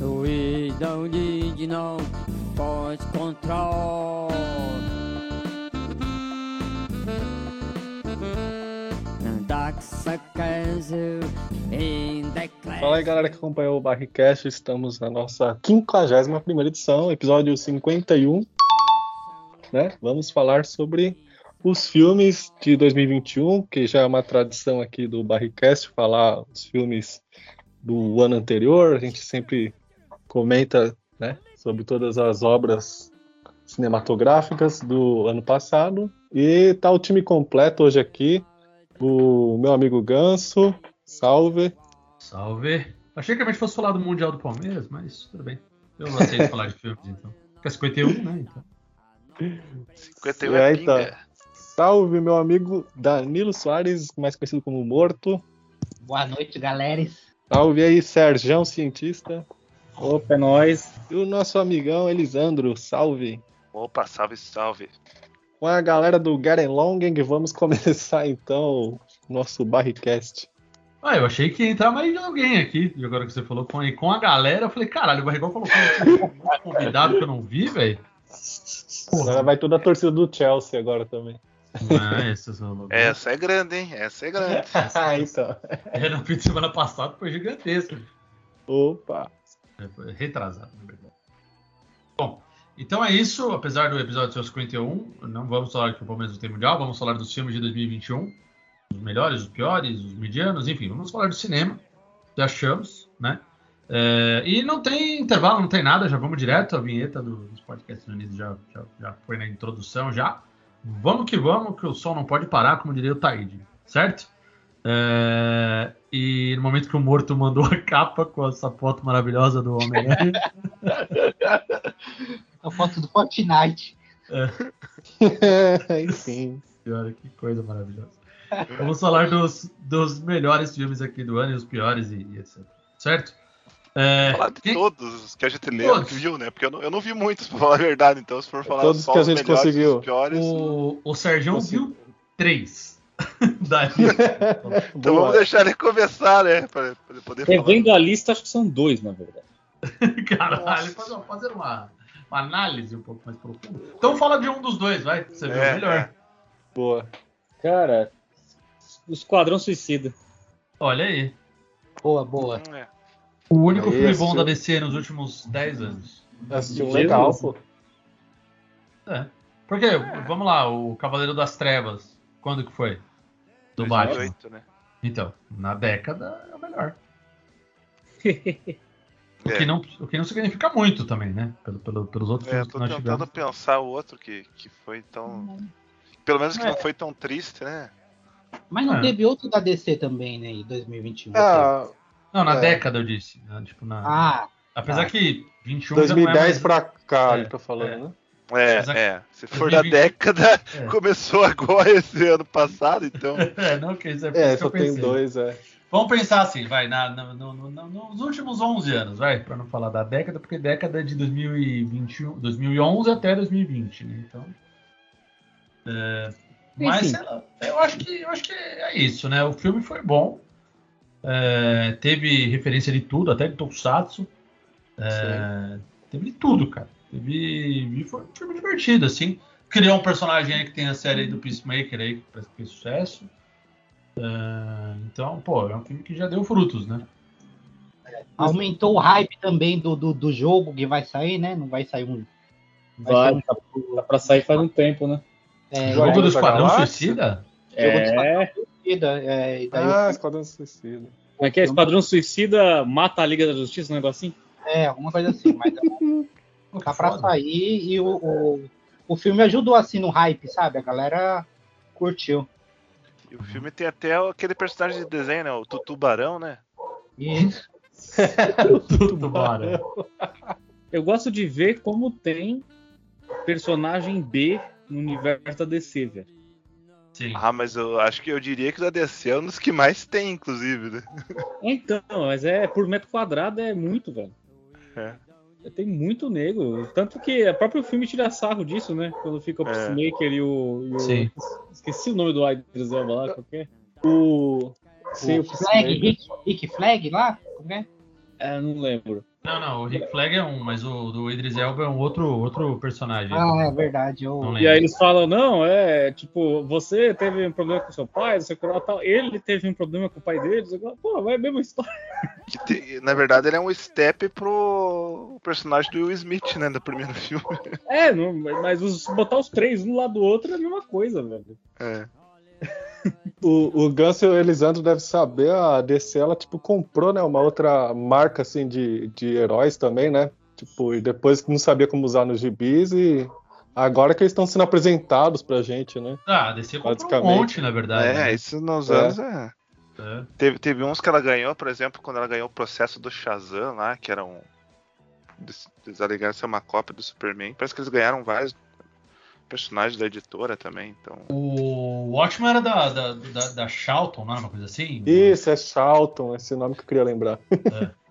We don't need no force control. Fala aí, galera que acompanhou o Barricast. Estamos na nossa 51 edição, episódio 51. Né? Vamos falar sobre os filmes de 2021, que já é uma tradição aqui do Barricast falar os filmes do ano anterior. A gente sempre comenta né, sobre todas as obras cinematográficas do ano passado. E tá o time completo hoje aqui. O meu amigo Ganso, salve. Salve. Achei que a gente fosse falar do Mundial do Palmeiras, mas tudo bem. Eu não aceito falar de filmes, então. Fica 51, né? Então. 51 E é aí, tá. Salve, meu amigo Danilo Soares, mais conhecido como Morto. Boa noite, galera. Salve aí, Serjão Cientista. Opa, é nóis. E o nosso amigão Elisandro, salve. Opa, salve, salve. Com a galera do Garen Longen, vamos começar então o nosso Barricast. Ah, eu achei que ia entrar mais de alguém aqui. E agora que você falou com, com a galera, eu falei, caralho, o Barrigol colocou um convidado que eu não vi, velho. Agora vai toda a torcida do Chelsea agora também. Ah, essa, essa, Essa é grande, hein? Essa é grande. Ah, então. É, na fim de semana passada foi gigantesca. Opa. É, foi retrasado, na verdade. Bom, então é isso. Apesar do episódio ser o 51, não vamos falar que o Palmeiras não tem mundial, vamos falar dos filmes de 2021. Os melhores, os piores, os medianos, enfim, vamos falar do cinema. Que achamos, né? É, e não tem intervalo, não tem nada, já vamos direto. A vinheta do- dos podcasts unidos já, já, já foi na introdução já. Vamos que vamos, que o sol não pode parar, como diria o Taíde, certo? É, e no momento que o morto mandou a capa com essa foto maravilhosa do Homem-Aranha, A foto do Fortnite. Enfim. Olha que coisa maravilhosa. Vamos falar dos, dos melhores filmes aqui do ano e os piores e, e etc. Certo? É, Falar de quem- todos os que a gente leu, Todos. viu, né? Porque eu não, eu não vi muitos, pra falar a verdade. Então, se for falar Todos só que a os gente melhores e conseguiu. os piores. o, o Sérgio viu três. Então Boa. vamos deixar ele começar, né? Pra, pra ele poder falar. Revendo a lista, acho que são dois, na verdade. caralho, fazer, uma- fazer uma, uma análise um pouco mais profunda. Então fala de um dos dois, vai. Você viu É, o melhor. Boa. Cara, o Esquadrão Suicida. Olha aí. Boa, boa. Hum, é. O único Aí, filme bom da DC nos últimos 10 anos. Assistiu Jesus. legal, pô. É. Porque, vamos lá, o Cavaleiro das Trevas, quando que foi? Do Batman. 2008, né? Então, na década é o melhor. O, É. que não, o que não significa muito também, né? Pelo, pelo- pelos outros É, filmes que tô nós tentando tivemos. pensar o outro que, que foi tão. Pelo menos que não foi tão triste, né? Mas não É. teve outro da DC também, né? Em 2021. Ah, Não, na É. década eu disse. né? Tipo, na... Ah, Apesar ah. que 21 já não é 2010 mais... pra cá, É, ele tá falando, é. né? É, é. Se for da 2020 década, É. começou agora esse ano passado, então. É, não, que isso é, É, só eu tem dois, é. Vamos pensar assim, vai, na, na- no- no- no- nos últimos 11 anos, vai, para não falar da década, porque década é de 2021, 2011 até 2020, né? Então, é, mas Enfim. sei lá, eu acho que eu acho que é isso, né? O filme foi bom, é, teve referência de tudo, até de Tokusatsu, é, teve de tudo, cara. Teve, e foi um filme divertido, assim. Criou um personagem aí que tem a série do Peacemaker aí que parece que fez sucesso. É, então, pô, é um filme que já deu frutos, né? aumentou o hype também do, do, do jogo que vai sair, né? Não vai sair um. Vai, ser tá, tá pra sair faz um tempo, né? É, Jogo Guardiões do Esquadrão? Suicida? É. Suicida, é, e daí Ah, Esquadrão Suicida. Como é que é? Esquadrão Suicida mata a Liga da Justiça, um negócio assim? É, alguma coisa assim, mas tá pra sair e o, o, o filme ajudou assim no hype, sabe? A galera curtiu. E o filme tem até aquele personagem de desenho, né? O Tutubarão, né? Isso. Tubarão. Eu gosto de ver como tem personagem B no universo da DC, velho. Sim. Ah, mas eu acho que eu diria que o da DC é um dos que mais tem, inclusive, né? Então, mas é por metro quadrado é muito, velho. É. Tem muito nego. Tanto que o próprio filme tira sarro disso, né? Quando fica o É. Peacemaker e o. e o- Sim. Esqueci o nome do Idris Elba lá, qual que é? O. Sim, o Flag. Rick, Rick Flag lá? Como é? É, não lembro. Não, não, o Rick Flag é um, mas o do Idris Elba é um outro, outro personagem. Ah, é verdade. Eu... E aí eles falam, não, é, tipo, você teve um problema com seu pai, lá, tal. Ele teve um problema com o pai dele, lá. Pô, vai a mesma história. Te- na verdade, ele é um step pro personagem do Will Smith, né? Do primeiro filme. É, não, mas os- botar os três um lado do outro é a mesma coisa, velho. É. O, o Ganso e o Elisandro devem saber, a DC ela tipo comprou, né, uma outra marca assim de, de heróis também, né? Tipo, e depois não sabia como usar nos gibis e agora que eles estão sendo apresentados pra gente, né? Ah, a DC comprou um monte, na verdade. É, né? isso nos É. anos é. É. Teve, teve uns que ela ganhou, por exemplo, quando ela ganhou o processo do Shazam lá, que era um. Eles, eles alegaram ser uma cópia do Superman. Parece que eles ganharam vários personagens da editora também, então. O Watchmen era da, da, da, da Charlton, não era uma coisa assim? Isso, é Charlton, esse nome que eu queria lembrar.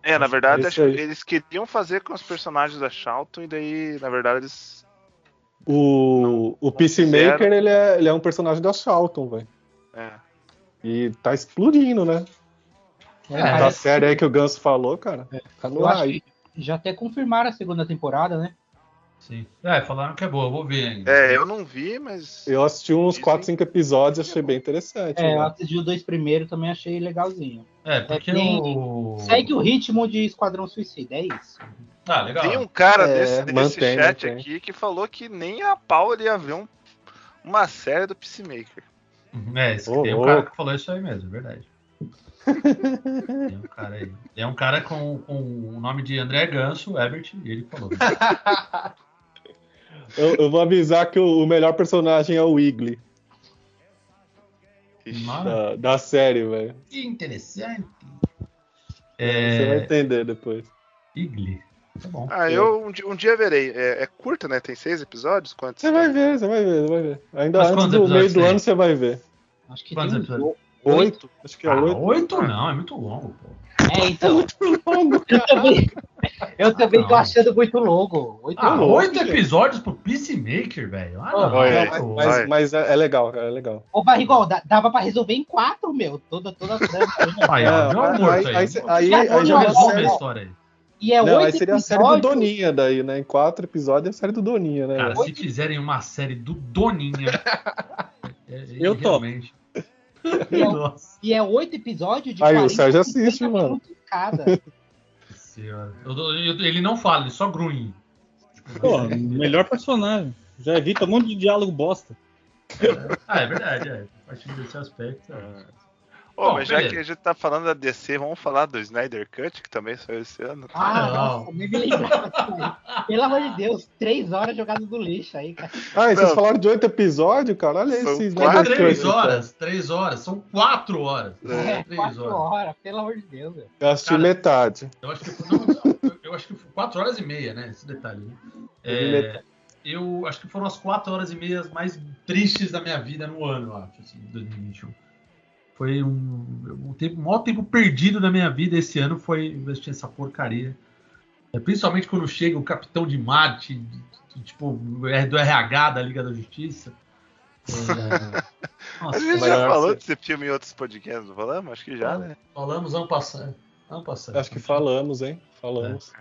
É, na verdade, acho que eles queriam fazer com os personagens da Charlton, e daí, na verdade, eles. O, o Peacemaker, ele é, ele é um personagem da Charlton, velho. É. E tá explodindo, né? É, da série aí que o Ganso falou, cara. Tá no Eu acho aí. que já até confirmaram a segunda temporada, né? Sim. É, falaram que é boa, eu vou ver ainda. É, eu não vi, mas. Eu assisti uns Dizem 4, 5 episódios e achei bem interessante. É, eu né? assisti os dois primeiros também achei legalzinho. É, porque É, tem- o. Segue o ritmo de Esquadrão Suicida, é isso. Ah, legal. Tem um cara É, desse, desse mantém, chat mantém. aqui que falou que nem a pau ele ia ver um- uma série do Peacemaker. É, esse- Ô, tem um louco. cara que falou isso aí mesmo, é verdade. tem um cara aí. É um cara com, com o nome de André Ganso, Ebert, e ele falou. Eu, eu vou avisar que o, o melhor personagem é o Wiggly da, da série, velho. que interessante. Você vai É. entender depois. Igli. Tá bom. Ah, eu um dia, um dia verei. É, é curta, né? Tem seis episódios? Quantos? Você vai ver, você vai ver, você vai ver. Ainda Mas antes do meio do tem? ano você vai ver. Acho que Quantos tem episódios? oito. Oito? Acho que é Ah, oito. oito não, é muito longo, pô. É, então. eu também, eu também tô Não. achando muito longo. Oito Ah, louco, oito episódios pro Peacemaker, velho. Ah, não. olha, tá Mas, mas- mas é, é legal, cara, é legal. Ô, Barrigol, dava pra resolver em quatro, meu. Toda, toda a trama. Aí, ó, É, já é um aí- morto aí- aí. aí aí- aí já é resolve série- a história aí. E é Não, aí seria a série do episódios. Doninha daí, né? Em quatro episódios é a série do Doninha, né? Cara, se fizerem uma série do Doninha. é- Eu topo. E é, Nossa e é oito episódios de Aí, o 40, Sérgio assiste, 50 mano. cada. senhora. Eu eu- ele não fala, ele só grunhe. Pô, melhor personagem. Já evita um monte de diálogo bosta. Ah, é verdade, é. A partir desse aspecto. é. Bom, mas já beleza. que a gente tá falando da DC, vamos falar do Snyder Cut, que também saiu esse ano. Ah, Não. nossa, nem me lembrava disso aí. Pelo amor de Deus, três horas jogadas do lixo aí, cara. Ah, e vocês Não. falaram de oito episódios, cara? Olha São esses quatro, Snyder Três Cut, cara. horas, três horas, são quatro horas. É, três quatro horas. horas, pelo amor de Deus. velho. Eu assisti Cara, metade. Eu acho que foi, não, não, eu acho que foi quatro horas e meia, né? Esse detalhe. né? É, eu acho que foram as quatro horas e meia mais tristes da minha vida no ano, eu acho, assim, 2021. Foi um, um tempo, o maior tempo perdido da minha vida esse ano foi investir nessa porcaria. É, principalmente quando chega o Capitão de Marte, de- de- tipo, é do RH da Liga da Justiça. É, A nossa, gente mas já falou acho- desse filme em outros podcasts, não falamos? Acho que já, né? falamos ano passado. Ano passado. Acho que falamos, hein? Falamos.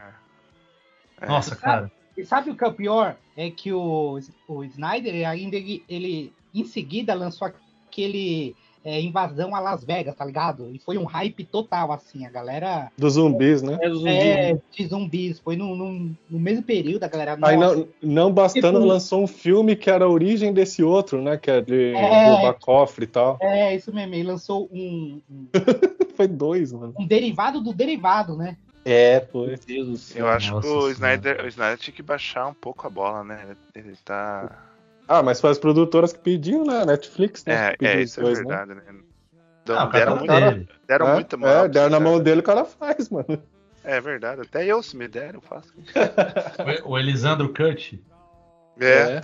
É. Nossa, cara. E sabe o que é o pior? É que o, o Snyder ainda ele, ele, em seguida lançou aquele é, invasão a Las Vegas, tá ligado? E foi um hype total, assim, a galera Dos zumbis, né? É zumbi. é, de zumbis. Foi no, no, no mesmo período, a galera. Aí não, não bastando, Tipo- lançou um filme que era a origem desse outro, né? Que é de É. roubar cofre e tal. É, isso mesmo. Ele lançou um, um, Foi dois, mano. um derivado do derivado, né? É, foi. Meu Deus do céu. Eu acho Nossa que o. Snyder, o Snyder tinha que baixar um pouco a bola, né? Ele, ele tá. Ah, mas foi as produtoras que pediu, né? Netflix, né? É, é isso é dois, né? verdade, né? Ah, Então, o deram, cara muito, cara- dele. deram É, muita moral. É, deram na mão dele, o cara faz, mano. É verdade, até eu, se me der, eu faço. O- Elisandro Cut. É,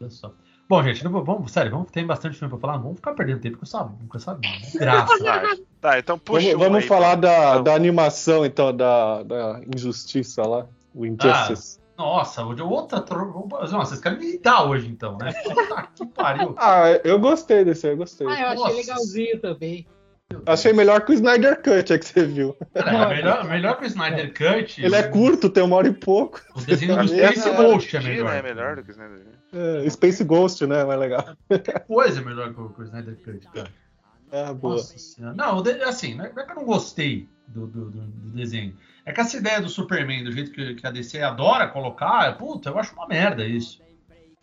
Olha só. Bom, gente, não vamos, sério, vamos, tem bastante filme pra falar. Não vamos ficar perdendo tempo com essa, com essa graça. Tá, tá, então puxa Vamos, vamos aí, falar então. da, Então, da animação, então, da, da injustiça lá. O Injustice. Nossa, hoje é outra. tro- Nossa, vocês querem me irritar hoje, então, né? Puta que pariu. Ah, eu gostei desse, eu gostei. Ah, eu achei Nossa. legalzinho também. Achei melhor que o Snyder Cut, é que você viu. Cara, é melhor, melhor que o Snyder Cut. Ele é curto, tem uma hora e pouco. O desenho do que Space essa Ghost é melhor. É melhor do que o Snyder. É, Space Ghost, né? Mais legal. Qualquer coisa é melhor que o, que o Snyder Cut, cara. Ah, boa. Nossa. Não, assim, não é não é que eu não gostei do, do, do- do desenho. É que essa ideia do Superman, do jeito que, que a DC adora colocar, puta, eu acho uma merda isso.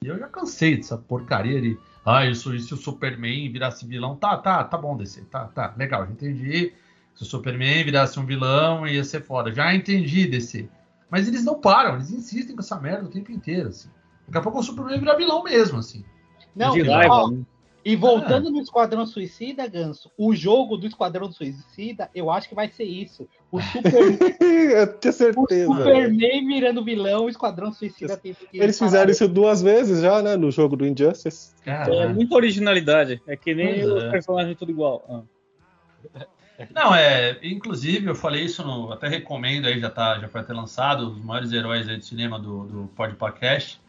E eu já cansei dessa porcaria de. Ah, isso, e se o Superman virasse vilão? Tá, tá, tá bom, DC. Tá, tá, legal, já entendi. Se o Superman virasse um vilão, ia ser foda. Já entendi, DC. Mas eles não param, eles insistem com essa merda o tempo inteiro, assim. Daqui a pouco o Superman vira vilão mesmo, assim. Não, de raiva, ó, né? E voltando no Esquadrão Suicida, Ganso, o jogo do Esquadrão Suicida, eu acho que vai ser isso. O, Super, eu tinha o certeza. Superman virando vilão, o Esquadrão Suicida tem que. Eles fizeram isso duas vezes já, né? No jogo do Injustice. Cara, É muita originalidade. É que nem Pois os é. personagens tudo igual. Ah. Não, é. Inclusive, eu falei isso no. Até recomendo aí, já, tá, já foi até lançado, os maiores heróis aí do cinema do, do Podcast.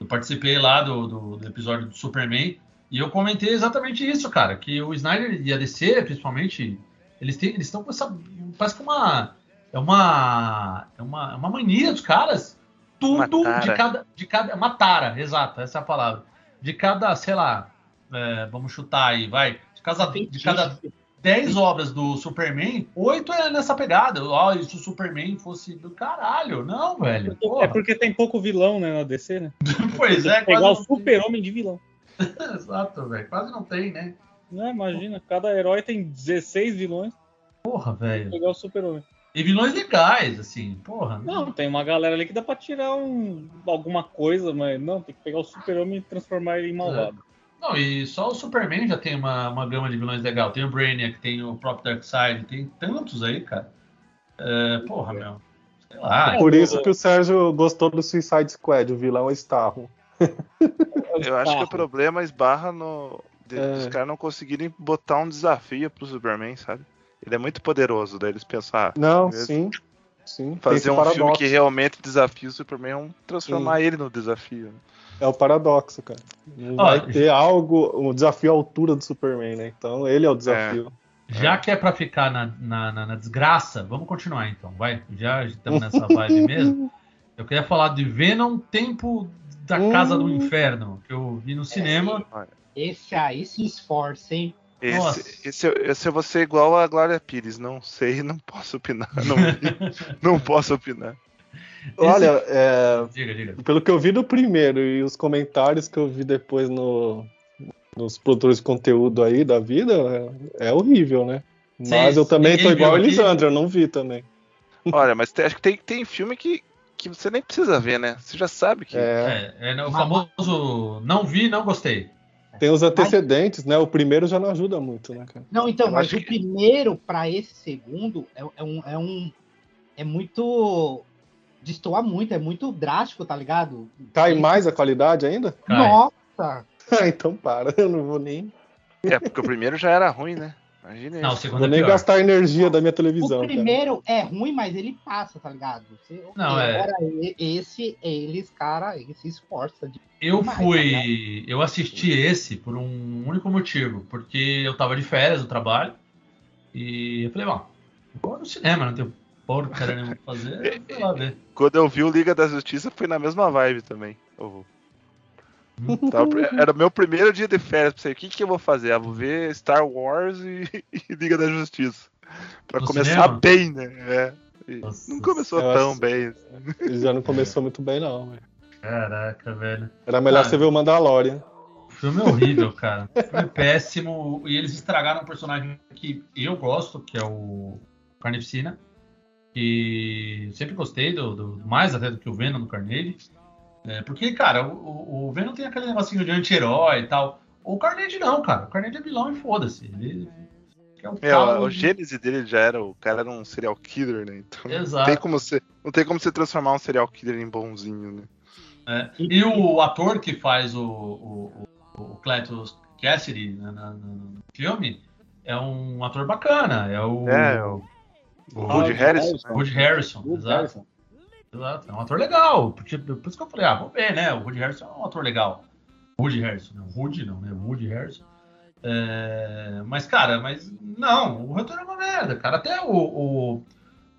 Eu participei lá do, do, do episódio do Superman. E eu comentei exatamente isso, cara. Que o Snyder e a DC, principalmente, eles têm, eles estão com essa. Parece que uma. É uma. É uma, é uma mania dos caras. Tudo de cada. De cada. Uma tara, exato, essa é a palavra. De cada, sei lá. é, vamos chutar aí, vai. De cada, de cada 10 obras do Superman, 8 é nessa pegada. Ah, e se o Superman fosse do caralho? Não, velho. É Porra. porque tem pouco vilão né, na DC, né? Pois é, Pegar o quase não tem. super-homem de vilão. Exato, velho. Quase não tem, né? Né? Imagina, cada herói tem 16 vilões. Porra, velho. Pegar o super-homem. E vilões legais, assim. Porra. Não, tem uma galera ali que dá pra tirar um, alguma coisa, mas não, tem que pegar o super-homem e transformar ele em malvado. Não, e só o Superman já tem uma, uma gama de vilões legal. Tem o Brainiac, tem o próprio Darkseid, tem tantos aí, cara. É, porra, meu. Sei lá. Por isso que o Sérgio gostou do Suicide Squad, o vilão é Starro. Eu acho que o problema esbarra no. De, É. Os caras não conseguirem botar um desafio pro Superman, sabe? Ele é muito poderoso, daí eles pensar, Não, Beleza. sim. Sim. fazer um filme paradoxo. que realmente desafia o Superman é um transformar ele no desafio. É o paradoxo, cara. Não Ó, vai ter algo, um desafio à altura do Superman, né? Então ele é o desafio. Já que é pra ficar na, na, na- na desgraça, vamos continuar então, vai. Já estamos nessa vibe mesmo. Eu queria falar de Venom Tempo da Casa do Inferno, que eu vi no cinema. Esse aí se esforça, hein? Esse, esse, eu- esse eu vou ser igual a Glória Pires, não sei, não posso opinar. Não, não posso opinar. Olha, é, Diga, diga. pelo que eu vi do primeiro e os comentários que eu vi depois no, nos produtores de conteúdo aí da vida, é, é horrível, né? Mas Sim, eu também tô igual a aqui? Elisandro, eu não vi também. Olha, mas tem- acho que tem, tem filme que, que você nem precisa ver, né? Você já sabe que. É, É, é o famoso não vi, não gostei. tem os antecedentes, né? O primeiro já não ajuda muito, né, cara? Não, então, Eu mas o que- primeiro pra esse segundo é, é um, é um. É muito. Destoa muito, é muito drástico, tá ligado? Cai mais a qualidade ainda? Cai. Nossa! Ah, então para, eu não vou nem, É, porque o primeiro já era ruim, né? Imagina Não, o isso. segundo vou é nem pior. gastar a energia da minha televisão. O cara. primeiro é ruim, mas ele passa, tá ligado? Você- Não, é. Agora, esse, eles, cara, ele se esforça. De... Eu Mas, fui. Eu assisti esse por um único motivo, porque eu tava de férias do trabalho e eu falei, bom, vou no cinema, não tenho porcaria nenhuma pra fazer, lá ver. Quando eu vi o Liga da Justiça, foi na mesma vibe também. Eu- Tava- era o meu primeiro dia de férias. Pensei, o que, que eu vou fazer? Ah, vou ver Star Wars e, e Liga da Justiça. Pra No começar cinema? bem, né? É. Não começou eu tão acho- bem. Ele já não começou muito bem, não. Caraca, velho. Era melhor Ah. você ver o Mandalorian. O filme é horrível, cara. O filme é péssimo. E eles estragaram um personagem que eu gosto, que é o Carnificina. E sempre gostei do, do- mais até do que o Venom do Carnage. É, porque, cara, o, o- o Venom tem aquele negocinho de anti-herói e tal. O Carnage não, cara. O Carnage é vilão e foda-se. Ele é um É, o, o gênese dele já era, o cara era um serial killer, né? Então não Exato. tem como você, não tem como você transformar um serial killer em bonzinho, né? É, E o ator que faz o, o, o, o Cletus Cassidy né, no filme é um ator bacana. É o, É, o- o O Woody Harrison. né? Woody Harrison. Woody exato, Harrison. Exato. É um ator legal. Porque, por isso que eu falei, ah, vamos ver, né? O Woody Harrison é um ator legal. Woody Harrison, não. Woody não, né? Woody Harrison. É, mas, cara, mas não, o roteiro é uma merda, cara. Até o, o,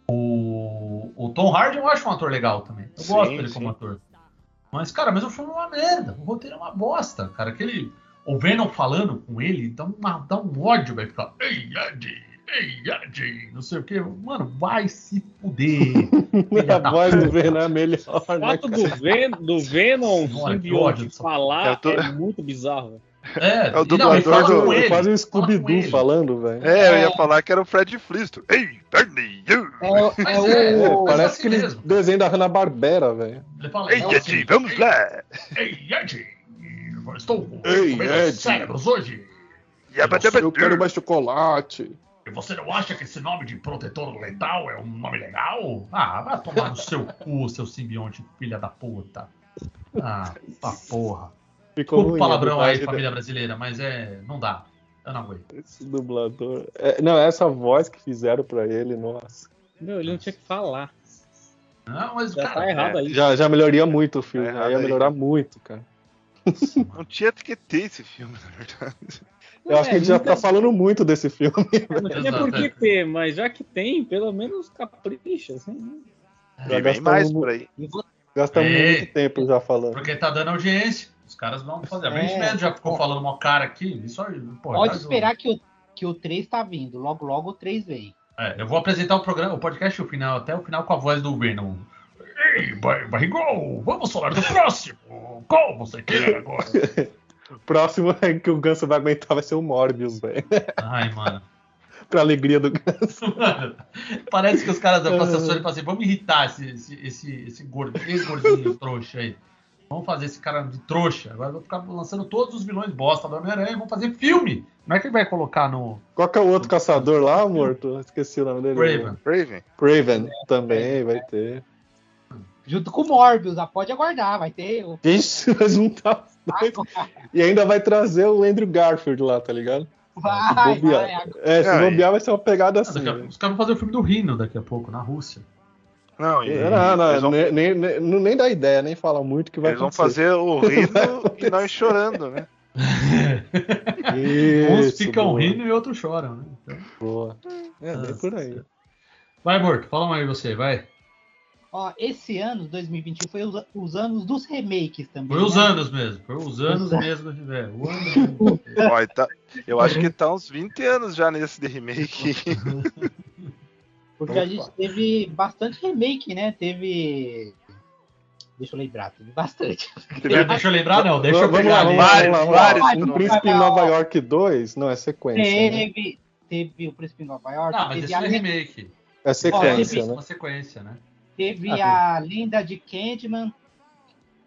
o, o Tom Hardy eu acho um ator legal também. Eu Sim, gosto dele sim. como ator. Mas, cara, mas o filme é uma merda. O roteiro é uma bosta, cara. Aquele. O Venom falando com ele dá, uma, dá um ódio, vai ficar. Ei, Ed, não sei o que. Mano, vai se fuder. A voz do. Venom é melhor, O né, fato cara? do, Ven do Venom simbionte falar tô- é muito bizarro. É, É o não, dublador fala do- com É ele. quase um com Scooby-Doo falando, velho. É, eu ia falar que era o Fred Flintstone. Ei, Bernie, you! É, é é, o. É, mas parece assim aquele mesmo. desenho da Hanna-Barbera, velho. Ele fala, Ei, não, Ed, assim, vamos ei, lá! Ei, Ed, estou Ei, comendo Ed. cérebros hoje. Eu quero mais chocolate. E você não acha que esse nome de protetor letal é um nome legal? Ah, vai tomar no seu cu, seu simbionte, filha da puta. Ah, tá porra. Ficou Desculpa o ruim, palavrão a aí, família brasileira, mas é. Não dá. Eu não aguento. Esse dublador. É, não, essa voz que fizeram pra ele, nossa. Meu, ele não tinha que falar. Não, mas, Já cara. tá errado aí. Já, já melhoraria muito o filme. Tá aí ia aí. melhorar muito, cara. Não tinha que ter esse filme, na verdade. Eu acho que a gente já tá falando muito desse filme. Não tinha Exato, por que é. ter, mas já que tem, pelo menos capricha. Assim. Já E vem gastamos mais por aí. Gastamos Ei. muito tempo já falando. Porque tá dando audiência. Os caras vão fazer. A gente É. mesmo já ficou falando uma cara aqui. Isso aí, pô, Pode um- esperar que o, que o 3 tá vindo. Logo, logo o 3 vem. É, eu vou apresentar o programa, o podcast o final, até o final com a voz do Venom. Ei, Bar- Barrigol, vamos falar do próximo. Qual você quer agora? O próximo é que o Ganso vai aguentar vai ser o Morbius, velho. Ai, mano. pra alegria do Ganso. Mano, Parece que os caras da assessora falam assim, vamos irritar esse, esse, esse, esse gordo, esse gordinho trouxa aí. Vamos fazer esse cara de trouxa. Agora vou ficar lançando todos os vilões bosta do Homem-Aranha e vamos fazer filme. Não é que ele vai colocar no Qual que é o outro caçador lá, morto? Esqueci o nome dele. Raven. Raven. Craven também vai ter. Junto com o Morbius, ah, pode aguardar, vai ter. o- vai juntar os dois. E ainda vai trazer o Andrew Garfield lá, tá ligado? Vai, Se bobear. vai. É, se bobear vai ser uma pegada Ah, assim. a- né? Os caras vão fazer o filme do Rino daqui a pouco, na Rússia. Não, e, É, Não, não, eles vão, nem, nem, nem, não- nem dá ideia, nem fala muito que vai eles vão acontecer. fazer o rindo e nós chorando, né? Uns Isso, ficam boa, rindo e outros choram, né? Então, Boa. É, bem por aí. Vai, Morto, fala aí você, vai. Ó, esse ano, 2021, foi os, os anos dos remakes também. Foi os né? anos mesmo, foi os anos Os anos. mesmo. É, o ano Ó, tá- eu acho que tá uns 20 anos já nesse de remake. Porque a gente teve bastante remake, né? Teve. Deixa eu lembrar, teve bastante. Deixa eu lembrar, não, deixa eu vamos lá, vamos lá, Vários, vamos lá. vários. Um Príncipe em Nova York 2, não, é sequência. né? Teve, teve o Príncipe de Nova York, Não, mas teve, esse é remake. É sequência, teve- né? Uma sequência, né? Teve Ah, a Lenda de Candyman,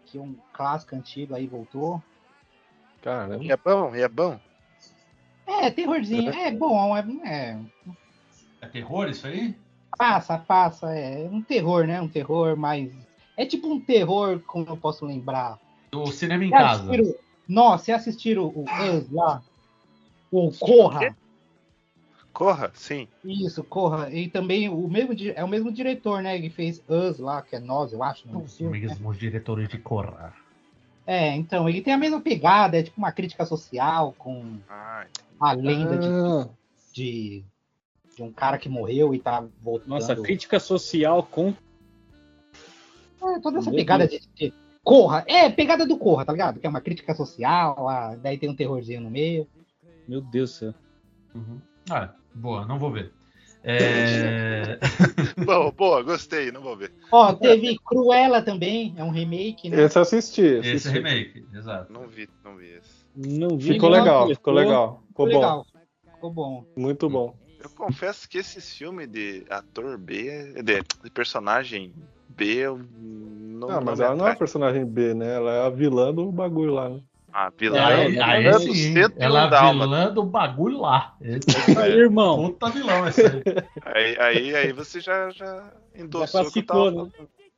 que é um clássico antigo aí voltou. Caramba. E é bom, e é bom. É, terrorzinho, é bom, é, é, É terror isso aí? passa, passa, é um terror, né? Um terror mais. É tipo um terror, como eu posso lembrar. Do cinema em Você casa. assistiram- Nossa, você assistiram o Us lá? O Corra? Corra, sim. Isso, Corra. E também o mesmo, é o mesmo diretor, né? Que fez Us lá, que é nós, eu acho. Não Os né? mesmos diretores de Corra. É, então, ele tem a mesma pegada, é tipo uma crítica social com Ai, a lenda de, Ah, de, de um cara que morreu e tá voltando. Nossa, crítica social com. É, toda essa Meu pegada de, de Corra. É, pegada do Corra, tá ligado? Que é uma crítica social, ah, daí tem um terrorzinho no meio. Meu Deus do céu. Uhum. Ah, boa, não vou ver. É... boa, boa, gostei, não vou ver. Ó, teve Cruella também, é um remake, né? esse eu assisti. Esse assisti. é remake, exato. Não vi, não vi esse. Não vi Ficou legal, ficou legal. Ficou bom. legal. Ficou bom. Muito bom. Eu confesso que esse filme de ator B, de, de personagem B, eu não. Ah, mas ela não é personagem B, né? Ela é a vilã do bagulho lá, né? Ah, vilã. Aí, é aí vilã do sim, 101 ela é Dálmatas. vilã do bagulho lá. Esse Aí, irmão. puta vilão esse aí. Aí, aí, aí você já, já endossou Já o que tava né?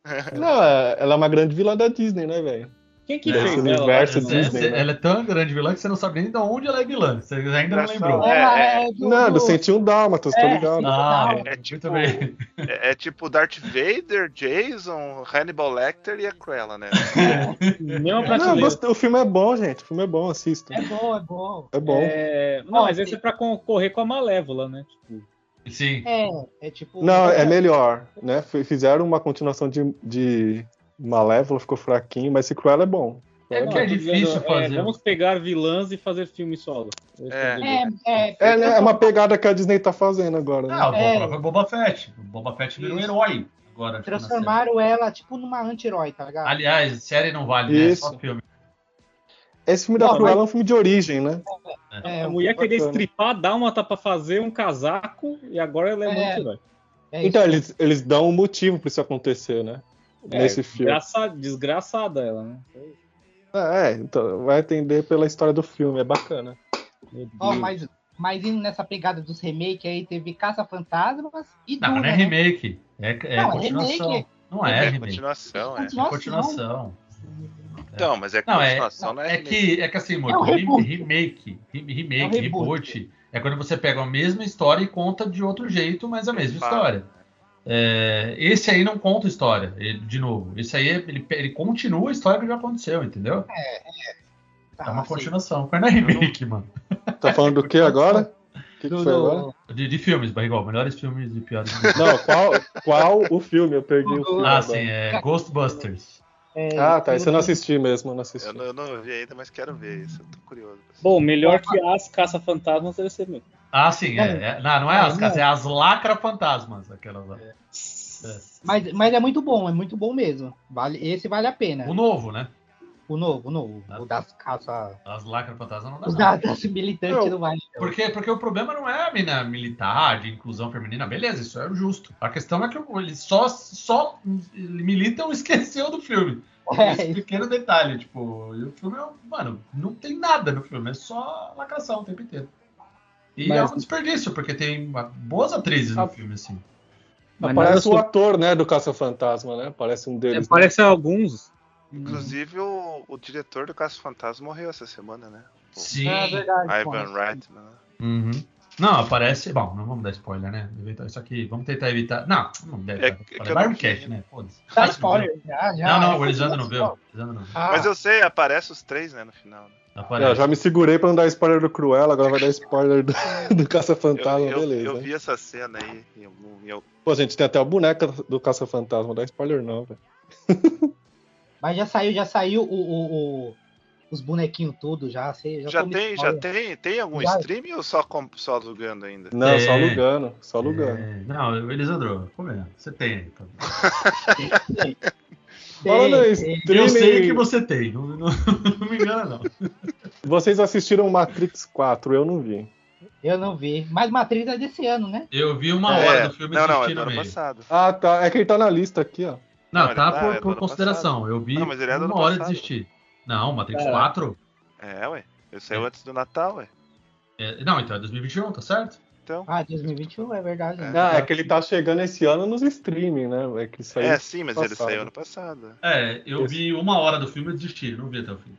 Não, é- ela é uma grande vilã da Disney, né, velho? Quem que fez ela? universo né? Disney, né? ela é tão grande vilã que você não sabe nem de onde ela é vilã. Você ainda não lembrou. É, Ela é. é do, Não, do do- 101 Dálmatas, tô É, ligado. Ah, Não, é, é tipo-. É, é tipo Darth Vader, Jason, Hannibal Lecter e a Cruella, né? Não, gostei- o filme é bom, gente. O filme é bom, assista. É bom, é bom. É bom. É, Não, mas esse é pra concorrer com a Malévola, né? Tipo, Sim. É, é tipo. Não, é melhor, né? Fizeram uma continuação de, de Malévola, ficou fraquinho, mas esse Cruella é bom. É que é tô difícil dizendo, fazer. vamos pegar vilãs e fazer filme solo. É. dedo. É, é, É, né? É uma pegada que a Disney tá fazendo agora, né? Ah, É. o próprio Boba Fett. O Boba Fett virou um Isso. herói agora. tipo, Transformaram ela tipo numa anti-herói, tá ligado? Aliás, série não vale, né? É Isso. Só filme. Esse filme da Não, Cruella é um filme de origem, né? É, a mulher queria estripar, dálmata pra fazer um casaco e agora ela é, É. muito herói. é. Então, eles, eles dão um motivo pra isso acontecer, né? Nesse É, filme. desgraça- desgraçada ela, né? É, então, vai entender pela história do filme, é bacana. Ó, Deus. mas, mas indo nessa pegada dos remakes aí, teve Caça-Fantasmas e Não, Duna, não é né? remake. É, é Não, é continuação. remake. Não é, É remake. continuação, é. É continuação. Então, mas é Não, é, continuação, não é, é remake. que, é que assim, É um Morto, remake, rem- É remake, um reboot. reboot, é quando você pega a mesma história e conta de outro jeito, mas a mesma história. É, esse aí não conta história, ele- de novo. Esse aí, ele, ele continua a história que já aconteceu, entendeu? Tá, É uma assim, continuação, é remake, mano. Tá falando do que agora? O que, que do- foi do- agora? De, de filmes, Barrigol, melhores filmes e piores. Não, qual, qual o filme? Eu perdi o filme. ah, sim, é Ghostbusters. é, Ah, tá. Esse eu não assisti mesmo, eu não assisti. Eu não, eu não vi ainda, mas quero ver isso. Eu tô curioso. Bom, melhor que as caça-fantasmas deve ser mesmo. Ah, sim, é, é- não, não é as Não. casas, é as lacra fantasmas, aquelas lá. É. Mas, mas é muito bom, é muito bom mesmo. Vale, esse vale a pena. O novo, né? O novo, o novo. Ah. O das caças. As lacra fantasmas não dá Os nada. da- das militantes Não. não vale. não. Porque, porque o problema não é a mina militar, de inclusão feminina, beleza, isso é justo. A questão é que eles só, só militam e esqueceu do filme. É, Esse pequeno detalhe, tipo, e o filme, é, mano, não tem nada no filme, é só lacração o tempo inteiro. E Mas- é um desperdício, porque tem boas atrizes no Ah, filme, assim. Nada o ator, né, do Caça-Fantasma, né? Parece um É, deles. né? parece alguns. Inclusive, o, o diretor do Caso Fantasma morreu essa semana, né? Sim. é verdade. Ivan bom. Reitman. né? Uhum. Não, aparece. Bom, não vamos dar spoiler, né? Isso aqui, vamos tentar evitar. Não, não deve. É É, é, cast, né? né? Foda-se. Dá spoiler, já, já. Não, não, É, o Elisandro não viu. O Elisandro não viu. Ah, Mas eu sei, aparece os três, né, no final. né? Aparece. Eu já me segurei pra não dar spoiler do Cruella, agora vai dar spoiler do, do Caça-Fantasma, eu, beleza. eu vi essa cena aí. Eu, eu- Pô, gente, tem até o boneco do Caça-Fantasma, não dá spoiler não, velho. Mas já saiu, já saiu o, o- o- os bonequinhos tudo já. Sei, já já tem, já tem, tem algum Já. streaming ou só, com- só alugando ainda? Não, É. só alugando, só alugando. É, não, Elisandro, como é? Você tem aí. tá? Tem, em tem. streaming, Eu sei que você tem, não- não me engana, não. vocês assistiram Matrix 4, eu não vi. Eu não vi. Mas Matrix é desse ano, né? Eu vi uma É, hora do filme não, não, é do ano meio. passado. Ah, tá, é que ele tá na lista aqui, ó. Não, Não, ele tá tá, por, é por consideração. Eu vi Não, mas ele é do uma hora e passado. desisti. Não, Matrix Caraca. 4. É, ué. Ele saiu antes do Natal, ué. é- não, então é 2021, tá certo? Então. Ah, 2021 é verdade. né? Ah, é que ele tá chegando esse ano nos streaming, né? É que aí. É, sim, mas ele passado. saiu ano passado. É, eu Esse- vi uma hora do filme e desisti, não vi até o fim.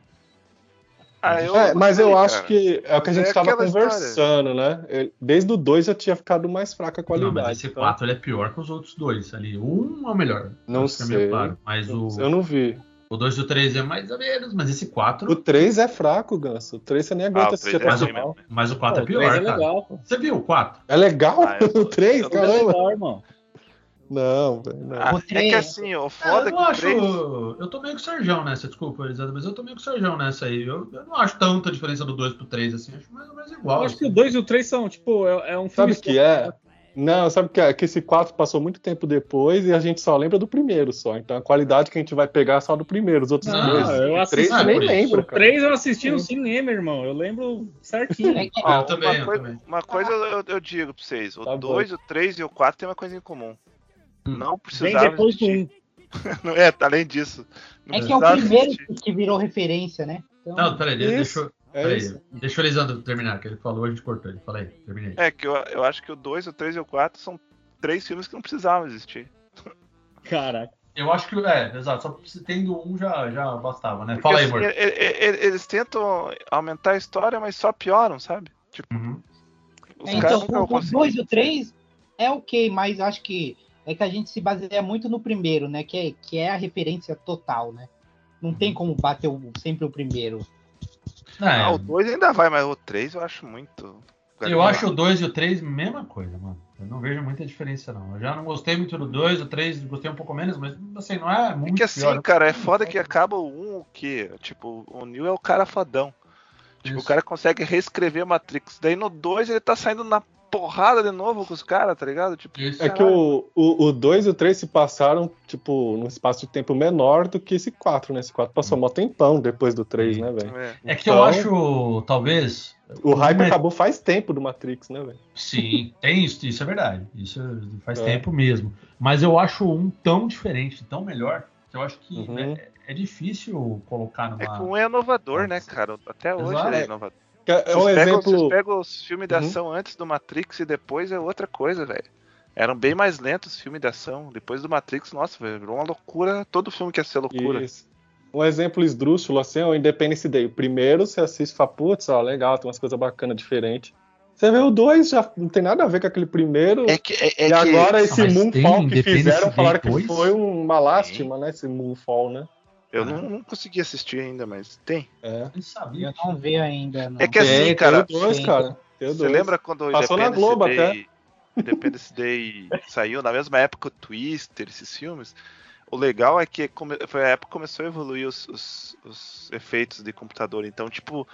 Ah, eu É, mas eu gostei, acho cara. que é o que a Mas gente é tava aquela conversando, né? Ele- Desde o 2 já tinha ficado mais fraca a Não, qualidade. mas esse então- 4 ele é pior que os outros dois ali. Um é o melhor. Não que é sei. claro. Mas o, Eu não vi. o 2 e o 3 é mais ou menos, mas esse 4. O 3 é fraco, Ganso. O 3 você nem aguenta Ah, o assistir três até é o final. Mas o 4 é Pô, pior, é cara. legal, pô. Você viu o 4? É legal Ah, eu- o 3, eu- Três é caramba? legal, irmão. Não, velho, não. Ah, O é que três- assim, o É, foda eu é não que o acho. 3. Eu tô meio com o Serjão nessa, desculpa, Elisandro, mas eu tô meio com o Serjão nessa aí. Eu, eu não acho tanta diferença do 2 pro 3, assim, acho mais ou menos igual. Eu acho que assim. o 2 e o 3 são, tipo, é, é um filme. Sabe o que é? Não, sabe que, que esse 4 passou muito tempo depois e a gente só lembra do primeiro só. Então a qualidade que a gente vai pegar é só do primeiro. Os outros Não, dois. eu o assisti- três eu nem Ah, lembro, O cara. 3 eu assisti no cinema, irmão. Eu lembro certinho. É que- Ó, Eu também, uma eu coisa, também. uma coisa eu, eu digo pra vocês: o Tá bom. 2, o 3 e o 4 tem uma coisa em comum. Hum. Não Vem precisava depois do existir. 1. Não é, além disso. É que é o primeiro existir. que virou referência, né? Então, Não, peraí, deixa, eu- É peraí, deixa o Elisandro terminar, que ele falou, a gente cortou ele. Fala aí, terminei. É que eu, eu acho que o 2, o 3 e o 4 são três filmes que não precisavam existir. Caraca. Eu acho que, é, exato, só se tendo um já, já bastava, né? Fala aí, Porque, assim, e- e- e- eles tentam aumentar a história, mas só pioram, sabe? Tipo, Uhum. os É, caras então, o conseguir. 2 e o 3 é ok, mas acho que é que a gente se baseia muito no primeiro, né? Que é, que é a referência total, né? Não tem como bater o- sempre o primeiro. É, Ah, o 2 ainda vai, mas o 3 eu acho muito. eu acho o 2 e o 3 mesma coisa, mano. Eu não vejo muita diferença, não. Eu já não gostei muito do 2, o 3 gostei um pouco menos, mas assim, não é É muito que assim, pior. cara, é foda que acaba o 1 o quê? Tipo, o Neo é o cara fodão. Tipo, Isso. o cara consegue reescrever Matrix. Daí no 2 ele tá saindo na porrada de novo com os caras, tá ligado? Tipo, Isso. É que o 2 o, dois e o 3 se passaram, tipo, num espaço de tempo menor do que esse 4, né? Esse 4 passou mó tempão depois do 3, Sim. né, velho? é. É que eu Então, acho, talvez. O hype acabou faz tempo do Matrix, né, velho? Sim, tem isso, isso é verdade. Isso faz É. tempo mesmo. Mas eu acho um tão diferente, tão melhor, que eu acho que Uhum. é, é difícil colocar numa. É que um é inovador, né, cara? Até hoje Exato. ele é inovador. É, é um Vocês pegam, vocês exemplo. pegam os filmes de Uhum. ação antes do Matrix e depois é outra coisa, velho. Eram bem mais lentos os filmes de ação. Depois do Matrix, nossa, velho, virou uma loucura. Todo filme quer ser loucura. Isso. Um exemplo esdrúxulo assim é o Independence Day. O primeiro você assiste e fala, putz, ó, legal, tem umas coisas bacanas diferentes. Você vê o dois, já não tem nada a ver com aquele primeiro. É que, é, é e que- agora esse mas tem Moonfall que fizeram, falaram que 2? foi uma lástima, né? Esse Moonfall, né? Eu não, não consegui assistir ainda, mas tem. É. Eu sabia. Eu não vi ainda. Não. É que assim, cara, tem dois, cara. Tem o Você dois. lembra quando o Passou na Independence Globo Day, Independence Day saiu na mesma época o Twister, esses filmes? O legal é que foi a época que começou a evoluir os, os- os efeitos de computador. Então, tipo,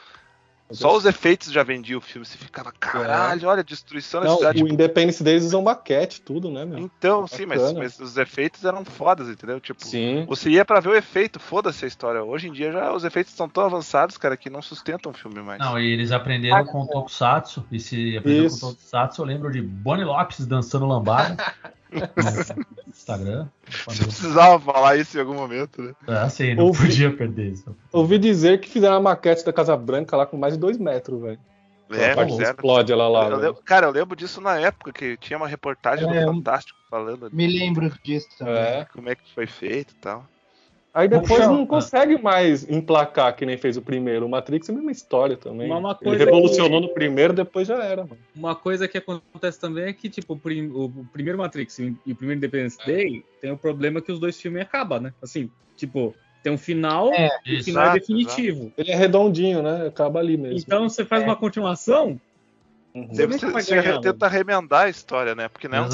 só os efeitos já vendiam o filme. Você ficava, caralho, olha, destruição da Não, cidade. o Tipo, Independence Day usam maquete, tudo, né, meu? então, sim, mas, mas os efeitos eram fodas, entendeu? Tipo, Sim. você ia pra ver o efeito, foda-se a história. Hoje em dia já os efeitos estão tão avançados, cara, que não sustentam o filme mais. Não, e eles aprenderam com o Tokusatsu. E se aprenderam Isso. com o Tokusatsu, eu lembro de Bonnie Lopes dançando lambada Instagram. Você precisava falar isso em algum momento, né? É assim, não Ouvi- podia perder isso. Ouvi dizer que fizeram a maquete da Casa Branca lá com mais de dois metros, velho. É, A parte explode ela lá. Eu velho. lembro- cara, eu lembro disso na época que tinha uma reportagem É, do Fantástico falando Me lembro disso também. É. como é que foi feito e tal. Aí depois Puxa, não ah. consegue mais emplacar que nem fez o primeiro. O Matrix é a mesma história também. Mas uma Ele coisa revolucionou no primeiro, depois já era, mano. Uma coisa que acontece também é que, tipo, o, prim- o- o primeiro Matrix e o primeiro Independence Day tem o problema que os dois filmes acabam, né? Assim, tipo, tem um final É, e o final é Exato, definitivo. Ele é redondinho, né? Acaba ali mesmo. Então você faz É. uma continuação, Uhum. Você Você, nunca vai você ganhar, tenta remendar a história, né? Porque não é um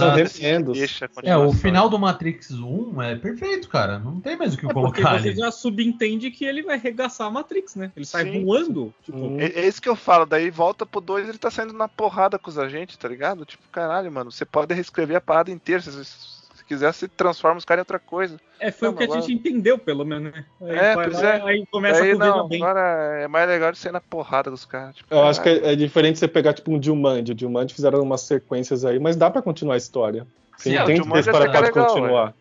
deixa É, o final do Matrix 1 é perfeito, cara. Não tem mais o que é porque colocar você ali. já subentende que ele vai arregaçar a Matrix, né? Ele sai Sim. voando. Tipo, Uhum. É, é isso que eu falo, daí volta pro 2 ele tá saindo na porrada com os agentes, tá ligado? Tipo, caralho, mano, você pode reescrever a parada inteira. Se, se quiser, você transforma os caras em outra coisa. é, foi Não, o que a agora- gente entendeu, pelo menos, né? Aí, É, vai pois lá, é. aí começa Daí a correr não, bem. agora é mais legal de sair na porrada dos caras. Tipo, Eu acho que é, é diferente você pegar, tipo, um Jumanji. O Jumanji fizeram umas sequências aí, mas dá pra continuar a história. Você Sim, é, o entende que a história é pode legal, continuar.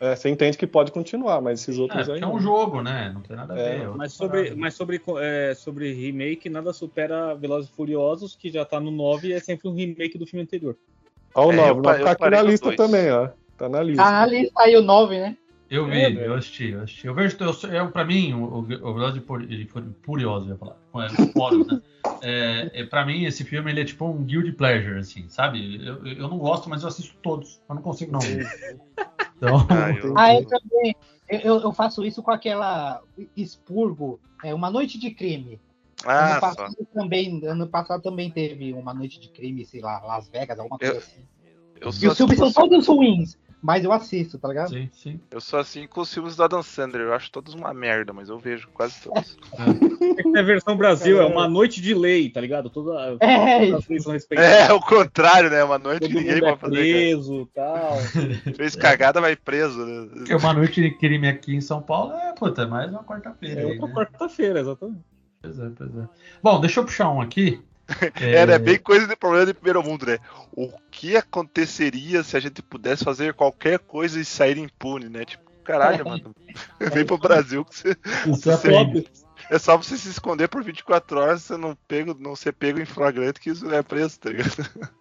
É, você entende que pode continuar, mas esses É, outros aí. porque é não. um jogo, né? Não tem nada a É, ver. Mas sobre, mas sobre, é, sobre remake, nada supera Velozes e Furiosos, que já tá no 9 e é sempre um remake do filme anterior. Ó, o É, 9, eu pa- vai ficar aqui na lista dois. também, ó. Tá na lista. Ah, ali saiu 9, né? Eu vi, É, eu assisti, eu assisti. Eu vejo, eu, eu, pra mim, o, o, o Velozes e Fur- Fur- Furiosos, eu ia falar, é, Furiosos, né? É, é, pra mim, esse filme, ele é tipo um guilty pleasure, assim, sabe? Eu, eu não gosto, mas eu assisto todos. Eu não consigo não ver. Então, Ah, eu- Ah, eu também. Eu, eu- eu faço isso com aquela expurgo, é uma noite de crime. Ah, ano, só. passado também, ano passado também teve uma noite de crime, sei lá, Las Vegas, alguma coisa Eu- assim. Eu E os filmes são assisto- todos ruins. Mas eu assisto, tá ligado? Sim, sim. Eu sou assim com os filmes do Adam Sandler. Eu acho todos uma merda, mas eu vejo quase todos. É a versão Brasil, é uma noite de lei, tá ligado? Toda, É, todas as leis são respeitadas. É, o contrário, né? Uma noite Todo ninguém mundo é vai fazer. preso e tal. Fez cagada, vai preso, né? Porque uma noite de crime aqui em São Paulo é, puta, mais uma quarta-feira. É outra né? quarta-feira, exatamente. Pois é, pois é. Bom, deixa eu puxar um aqui. É, né? Bem coisa de problema de primeiro mundo, né? O que aconteceria se a gente pudesse fazer qualquer coisa e sair impune, né? Tipo, caralho, mano. Vem pro Brasil que você. É. É só você se esconder por 24 horas, você não, pego, não ser pego em flagrante que isso é preso, tá ligado?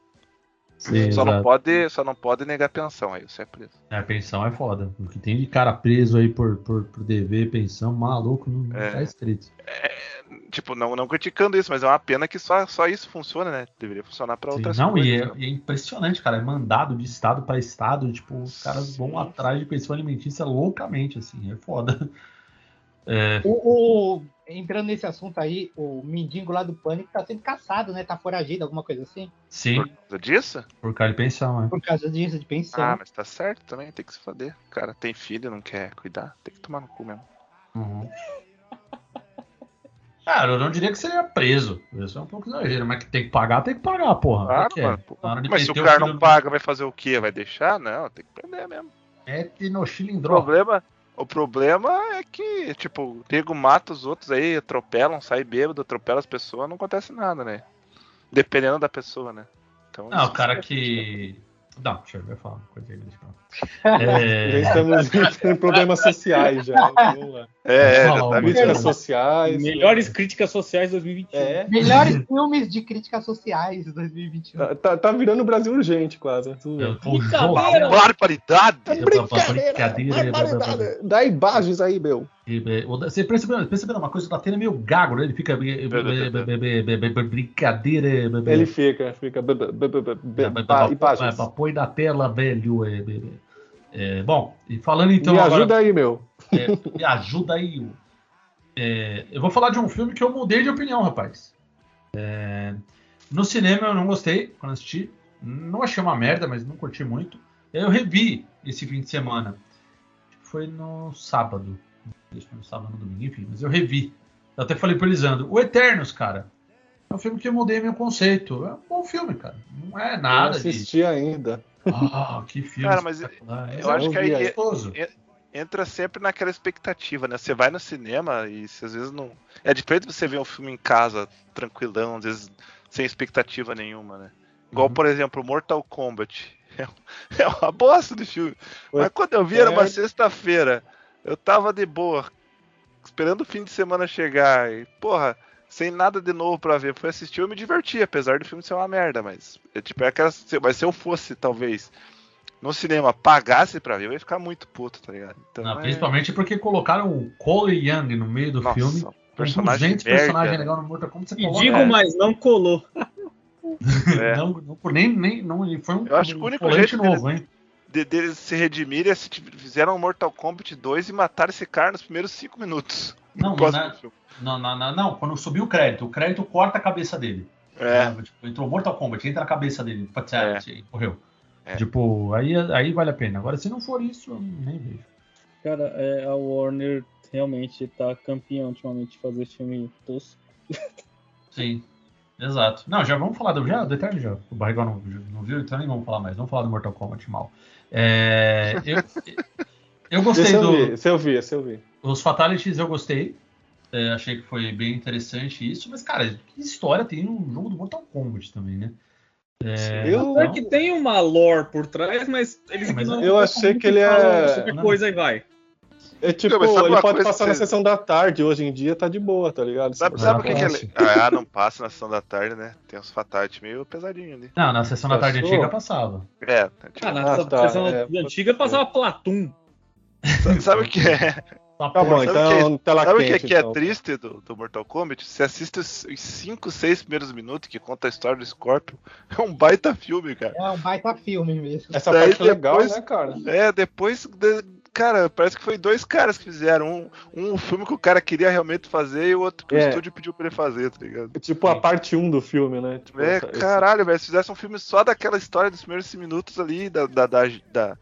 Sim, Só não, pode, só não pode negar pensão, aí você é preso. É, a pensão é foda. O que tem de cara preso aí por, por, por dever, pensão, maluco, não É. tá escrito. Tipo, não, não criticando isso, mas é uma pena que só, só isso funciona, né? Deveria funcionar pra Sim, outras não, coisas. e é, né? e é impressionante, cara. É mandado de estado pra estado. Tipo, os caras Sim. vão atrás de pensão alimentícia loucamente, assim. É foda. É, O, o- entrando nesse assunto aí, o mendigo lá do pânico tá sendo caçado, né? Tá foragido, alguma coisa assim. sim, Por causa disso? por causa de pensão, é. Por causa disso, de pensão. Ah, mas tá certo também, tem que se foder. O cara tem filho, não quer cuidar, tem que tomar no cu mesmo. Uhum. Cara, eu não diria que seria preso. Isso é um pouco exagero, mas que tem que pagar, tem que pagar, porra. Claro, que é? mano, de Mas se o cara filho não no- paga, vai fazer o quê? Vai deixar? Não, tem que prender mesmo. Mete no O chilindró. problema, o problema é que, tipo, o nego mata os outros aí, atropelam, sai bêbado, atropela as pessoas, não acontece nada, né? Dependendo da pessoa, né? Então, Não, o isso- cara que. Não, deixa eu ver falar uma coisa aí, falar. Já É... estamos em problemas sociais já. Vamos lá. É, é, já Fala, tá Augusto. Críticas sociais. Melhores críticas sociais 2021. É. Melhores filmes de críticas sociais de 2021. Tá, tá, tá virando o Brasil urgente, quase. Eu tô Brincadeira. Barbaridade! Brincadeira, Barbaridade. Dá imagens aí, meu. Você percebeu, percebeu uma coisa? O Datena é meio gago, né? Ele fica. Brincadeira. Ele fica, fica. imagens. be- Põe na tela, velho. é, é, bom, e falando então. Me agora- ajuda aí, meu. É, me ajuda aí. o- É, eu vou falar de um filme que eu mudei de opinião, rapaz. É, no cinema eu não gostei quando assisti. Não achei uma merda, mas não curti muito. Eu revi esse fim de semana. Foi no sábado. Foi no sábado, no domingo, enfim. Mas eu revi. Eu até falei pro Elisandro. O Eternos, cara. É um filme que eu mudei meu conceito. É um bom filme, cara. Não é Não nada de. assisti ainda. Ah, que filme. Cara, mas espetacular. eu acho eu que aí aí. gostoso. entra sempre naquela expectativa, né? Você vai no cinema e se às vezes não. É diferente você ver um filme em casa, tranquilão, às vezes sem expectativa nenhuma, né? Igual, Uhum. por exemplo, Mortal Kombat. É É uma bosta de filme. Mas quando eu vi, era uma É. sexta-feira. Eu tava de boa, esperando o fim de semana chegar. E, porra, sem nada de novo pra ver. Fui assistir, eu me diverti, apesar do filme ser uma merda. Mas, é, tipo, é aquela. Mas se eu fosse, talvez, no cinema, pagasse pra ver, eu ia ficar muito puto, tá ligado? Então, Não, é- principalmente porque colocaram o Cole Young no meio do Nossa, filme. um Personagem personagem 200 merda. personagens legais no Mortal Kombat, você E digo É. mais, não colou. É. Não, não, nem, nem, não, foi um, Eu acho que o um único colete jeito novo, hein? De, deles se redimirem é fizeram um Mortal Kombat 2 e mataram esse cara nos primeiros 5 minutos. Não, Quase não, não, não, não, não, quando subiu o crédito, o crédito corta a cabeça dele. É, Né? Tipo, entrou Mortal Kombat, entra na cabeça dele, e morreu. É. Tipo, aí, aí vale a pena. Agora, se não for isso, eu nem vejo. Cara, é, a Warner realmente tá campeã ultimamente de fazer filme tosco. Sim, exato. Não, já vamos falar do, já, do Eterno já. O Barrigão não, não viu, então nem vamos falar mais. Vamos falar do Mortal Kombat mal. É, eu, eu gostei Esse eu do. vi, esse eu vi, esse eu vi. Os Fatalities eu gostei. É, achei que foi bem interessante isso. Mas, cara, que história tem um jogo do Mortal Kombat também, né? É, Eu- Apesar que tem uma lore por trás, mas eles É, mas ignoram eu totalmente achei que ele é- Não. coisa e vai. É tipo, sabe ele pode passar que na você- sessão da tarde, hoje em dia tá de boa, tá ligado? sabe, sabe o que, que é Nossa. le- Ah, não passa na sessão da tarde, né? Tem uns Fatality meio pesadinho ali. Não, na sessão da tarde Passou? antiga passava. É, tá, tipo, Ah, na Ah, tá, versão é, antiga passava Platum. sabe, sabe o que é? Tá bom, Sabe então tela Sabe o que, quente, que é então. triste do, do Mortal Kombat? Você assiste os 5, 6 primeiros minutos que conta a história do Scorpion. É um baita filme, cara. É um baita filme mesmo. Essa Daí parte é legal, depois- né, cara? É, depois. de- Cara, parece que foi dois caras que fizeram. Um, um filme que o cara queria realmente fazer e o outro que o É. estúdio pediu pra ele fazer, tá ligado? Tipo a parte 1 do filme, né? Tipo, É, essa- caralho, velho. Se fizesse um filme só daquela história dos primeiros minutos ali, da, da, da, da,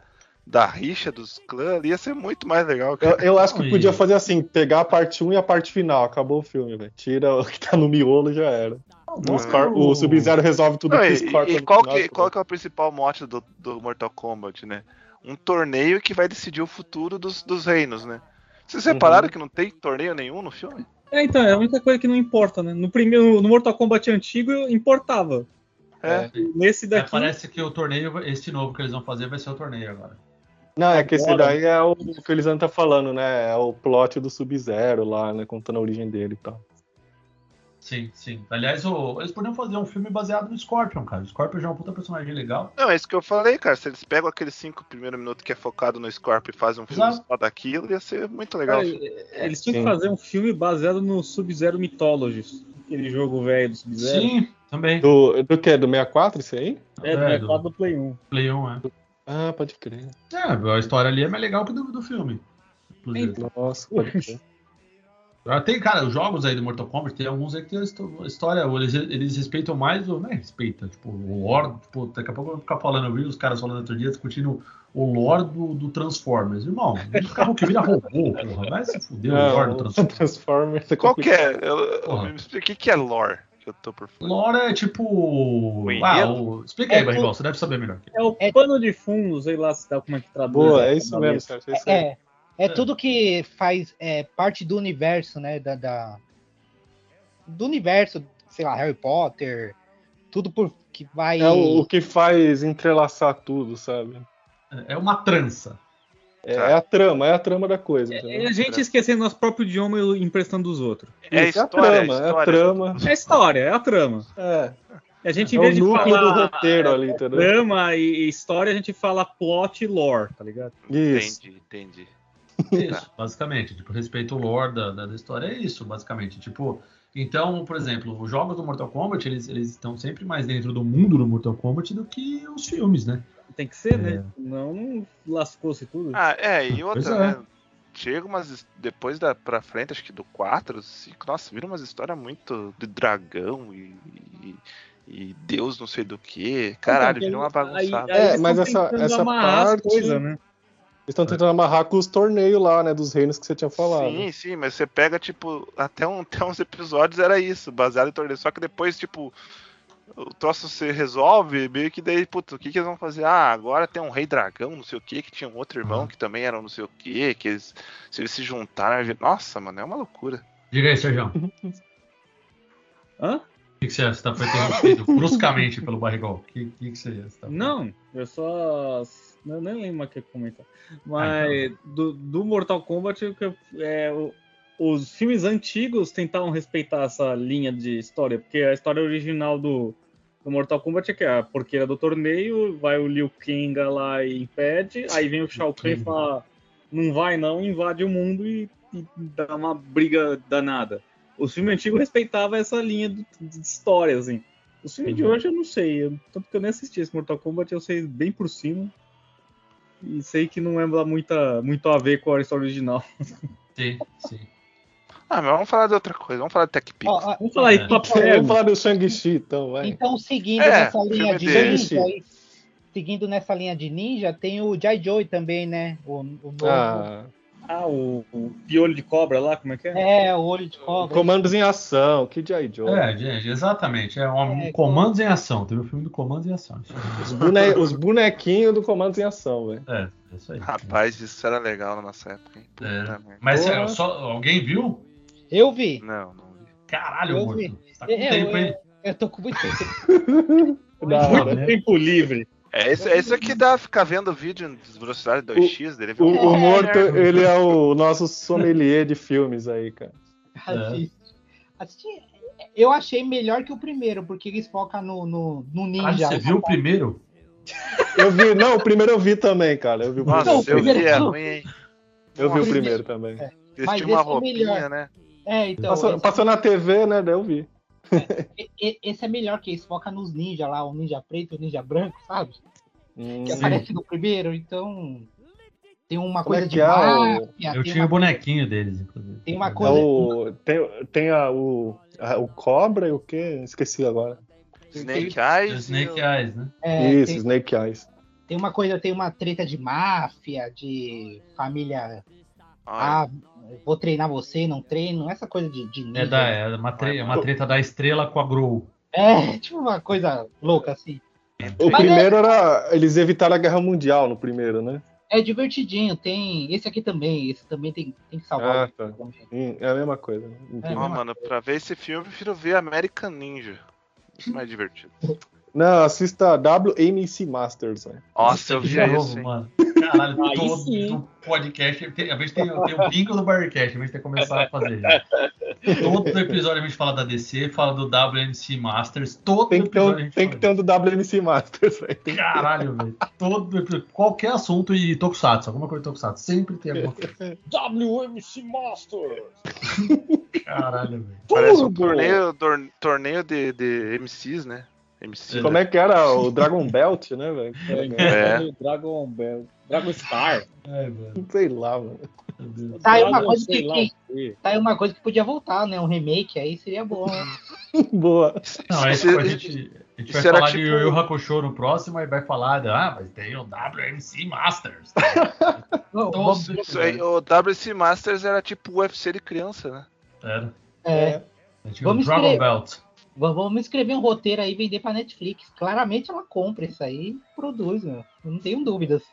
da rixa dos clãs ali ia ser muito mais legal, Eu, cara. eu acho que podia fazer assim, pegar a parte 1 e a parte final, acabou o filme, velho. Tira o que tá no miolo e já era. O, Scor- o Sub-Zero resolve tudo Não, o e, e qual, final, que, qual que é o principal mote do, do Mortal Kombat, né? Um torneio que vai decidir o futuro dos, dos reinos, né? Vocês Uhum. repararam que não tem torneio nenhum no filme? É, então, é a única coisa que não importa, né? No primeiro, no Mortal Kombat antigo importava. É. Nesse É, daqui. parece que o torneio, esse novo que eles vão fazer, vai ser o torneio agora. Não, é que esse daí é o que eles andam tá falando, né? É o plot do Sub-Zero lá, né? Contando a origem dele e tal. Sim, sim. Aliás, o- eles poderiam fazer um filme baseado no Scorpion, cara. O Scorpion já é um puta personagem legal. Não, é isso que eu falei, cara. Se eles pegam aqueles cinco primeiros minutos que é focado no Scorpio e fazem um filme Exato. só daquilo, ia ser muito legal. Cara, eles tinham Sim. que fazer um filme baseado no Sub-Zero Mythologies. Aquele jogo velho do Sub-Zero. Sim, também. Do, do que? Do 64, isso aí? É, do É, mercado do- do Play 1. Play 1, é. Ah, pode crer. É, a história ali é mais legal que do, do filme. inclusive. Nossa, pode crer. Ah, Tem, cara, os jogos aí do Mortal Kombat, tem alguns aí que tem uma história, eles, eles respeitam mais, o- não é respeita, tipo, o lore, tipo, daqui a pouco eu vou ficar falando, eu vi os caras falando outro dia, discutindo o lore do, do Transformers. Irmão, o carro que vira robô, porra, vai se fuder o lore do Transformers. Transformers é Qual que é? Eu, Porra. me explica o que que é lore, que eu tô por fora. Lore é tipo... Ah, o... Explica aí, É Barrigol, você deve saber melhor. É o É- pano de fundo, sei lá se dá como é que traduz. Boa, né, é isso mesmo. É isso aí. É, é tudo que faz é, parte do universo, né? Da, da- do universo, sei lá, Harry Potter, tudo por que vai. É o, o que faz entrelaçar tudo, sabe? É uma trança. É, é a trama, é a trama da coisa. É entendeu? a gente esquecendo nosso próprio idioma e emprestando dos outros. É história, a trama, é a trama. É a história, é a trama. É, A gente, em é o vez de núcleo do falar roteiro ali, entendeu? trama e e história, a gente fala plot e lore, tá ligado? Isso. Entendi, entendi. Isso, basicamente. Tipo, respeito o lore da, da, da história, é isso, basicamente. Tipo, então, por exemplo, os jogos do Mortal Kombat, eles, eles estão sempre mais dentro do mundo do Mortal Kombat do que os filmes, né? Tem que ser, É. né? Não, lascou-se tudo. Ah, é, e outra, Pois é. né? Chega umas. Depois da pra frente, acho que do 4, 5, nossa, vira umas histórias muito de dragão e. e e Deus não sei do que. Caralho, Então, vira uma bagunçada. É, eles mas tão essa- essa parte- coisas, né? Eles estão tentando amarrar com os torneios lá, né? Dos reinos que você tinha falado. Sim, sim, mas você pega, tipo, até, um, até uns episódios era isso, baseado em torneio. Só que depois, tipo, o troço se resolve, meio que daí, puta, o que, que eles vão fazer? Ah, agora tem um rei dragão, não sei o que, que tinha um outro irmão que também era um não sei o que, que eles, se eles se juntaram, nossa, mano, é uma loucura. Diga aí, Sérgio. O Hã? que, que você acha? Você tá foi interrompido bruscamente pelo Barrigol. O que, que, que você você tá Não, eu só. Eu nem lembro mais o que comentar. Mas do, do Mortal Kombat, o é, o- os filmes antigos tentavam respeitar essa linha de história, porque a história original do, do Mortal Kombat é que a porqueira do torneio, vai o Liu Kang lá e impede, aí vem o Shao Kahn e fala: não vai não, invade o mundo e, e dá uma briga danada. Os filmes antigos respeitavam essa linha de, de história, assim. Os filmes de Uhum. hoje eu não sei, eu- tanto que eu nem assisti esse Mortal Kombat, eu sei bem por cima. E sei que não é lá muita, muito a ver com a história original. Sim, sim. Ah, mas vamos falar de outra coisa, vamos falar de Tech Pix. Ó, Vamos falar aí, É. papo Vamos falar do Shang-Chi, então, vai. Então, seguindo É, nessa linha de dele. ninja, seguindo nessa linha de ninja, tem o Jai Joy também, né? O, o novo- Ah, Ah, o, o piolho de cobra lá, como é que é? É, o olho de cobra. comandos em ação, que G.I. Joe. É, gente, exatamente. É um É, Comandos em Ação. Teve o filme do Comandos em Ação. Os, bone- os bonequinhos do comandos em ação, velho. É, é isso aí. Rapaz, isso era legal na nossa época, hein? É. Mas é, só, alguém viu? Eu vi. Não, não vi. Caralho, Eu morto. vi. Tá com É, tempo, eu- hein? Eu tô com muito tempo. Da hora. né? Tempo livre. É isso, é isso que dá ficar vendo vídeo de velocidade 2x dele. O, o É. morto, ele é o nosso sommelier de filmes aí, cara. Assiste. Assiste. Eu achei melhor que o primeiro, porque eles focam no, no, no ninja. você viu o primeiro? Eu vi, não, o primeiro eu vi também, cara. Eu vi o Nossa, primeiro. eu vi, é primeiro- ruim, hein? Eu vi o primeiro também. Eles Mas uma esse é roupinha, melhor. né? É, então. Passou, passou na TV, né? Daí eu vi. E- esse é melhor que eles focam nos ninja lá, o ninja preto e o ninja branco, sabe? Hum, Que aparece no primeiro, então. Tem uma Como coisa é de que é o- máfia, Eu tem tinha o bonequinho deles, inclusive. Tem uma é coisa. o, tem tem a, o, a- o Cobra e o quê? Esqueci agora. Snake Eyes. O Snake Eyes, né? é, Isso, tem- Snake Eyes. Tem uma coisa, tem uma treta de máfia, de família. Ah, vou treinar você, não treino. Essa coisa de, de É, da, é uma, tre- uma treta da estrela com a Grow. É, tipo uma coisa louca assim. O Mas primeiro era. Eles evitaram a guerra mundial no primeiro, né? É divertidinho, tem. Esse aqui também, esse também tem, tem que salvar. Ah, tá. É a mesma coisa. né? Ó, mano, pra ver esse filme eu prefiro ver American Ninja. Isso é mais divertido. Não, assista WMC Masters. Né? Nossa, eu novo, isso, hein? mano. Caralho, Aí todo podcast. Tem, a vez tem, tem o bingo do Barricast, a vez tem que começar a fazer. Todo episódio a gente fala da DC, fala do WMC Masters. Todo Tem que ter episódio a um, gente tem que fala ter um do WMC Masters. velho. Que. Caralho, velho. Todo episódio, qualquer assunto e Tokusatsu, alguma coisa de Tokusatsu. Sempre tem alguma coisa. WMC Master! Caralho, velho. Parece um torneio, tor- torneio de, de MCs, né? MC. Como é que era o Dragon Belt, né, velho? É. Dragon Bell. Dragon Star. Ai, velho. Sei lá, mano. Tá aí uma coisa que, que- tá aí uma coisa que podia voltar, né? Um remake aí seria bom. né? Boa. Não, é tipo, a gente, a gente vai era falar de tipo- Yu Yu Hakusho no próximo e vai falar, de, ah, mas tem o WMC Masters. Não, Todo vamos- Isso aí, o WC Masters era tipo o UFC de criança, né? Era. é, É tipo Vamos Dragon escrever. Belt. Vamos escrever um roteiro aí e vender pra Netflix. Claramente ela compra isso aí e produz, meu. Eu não tenho dúvidas.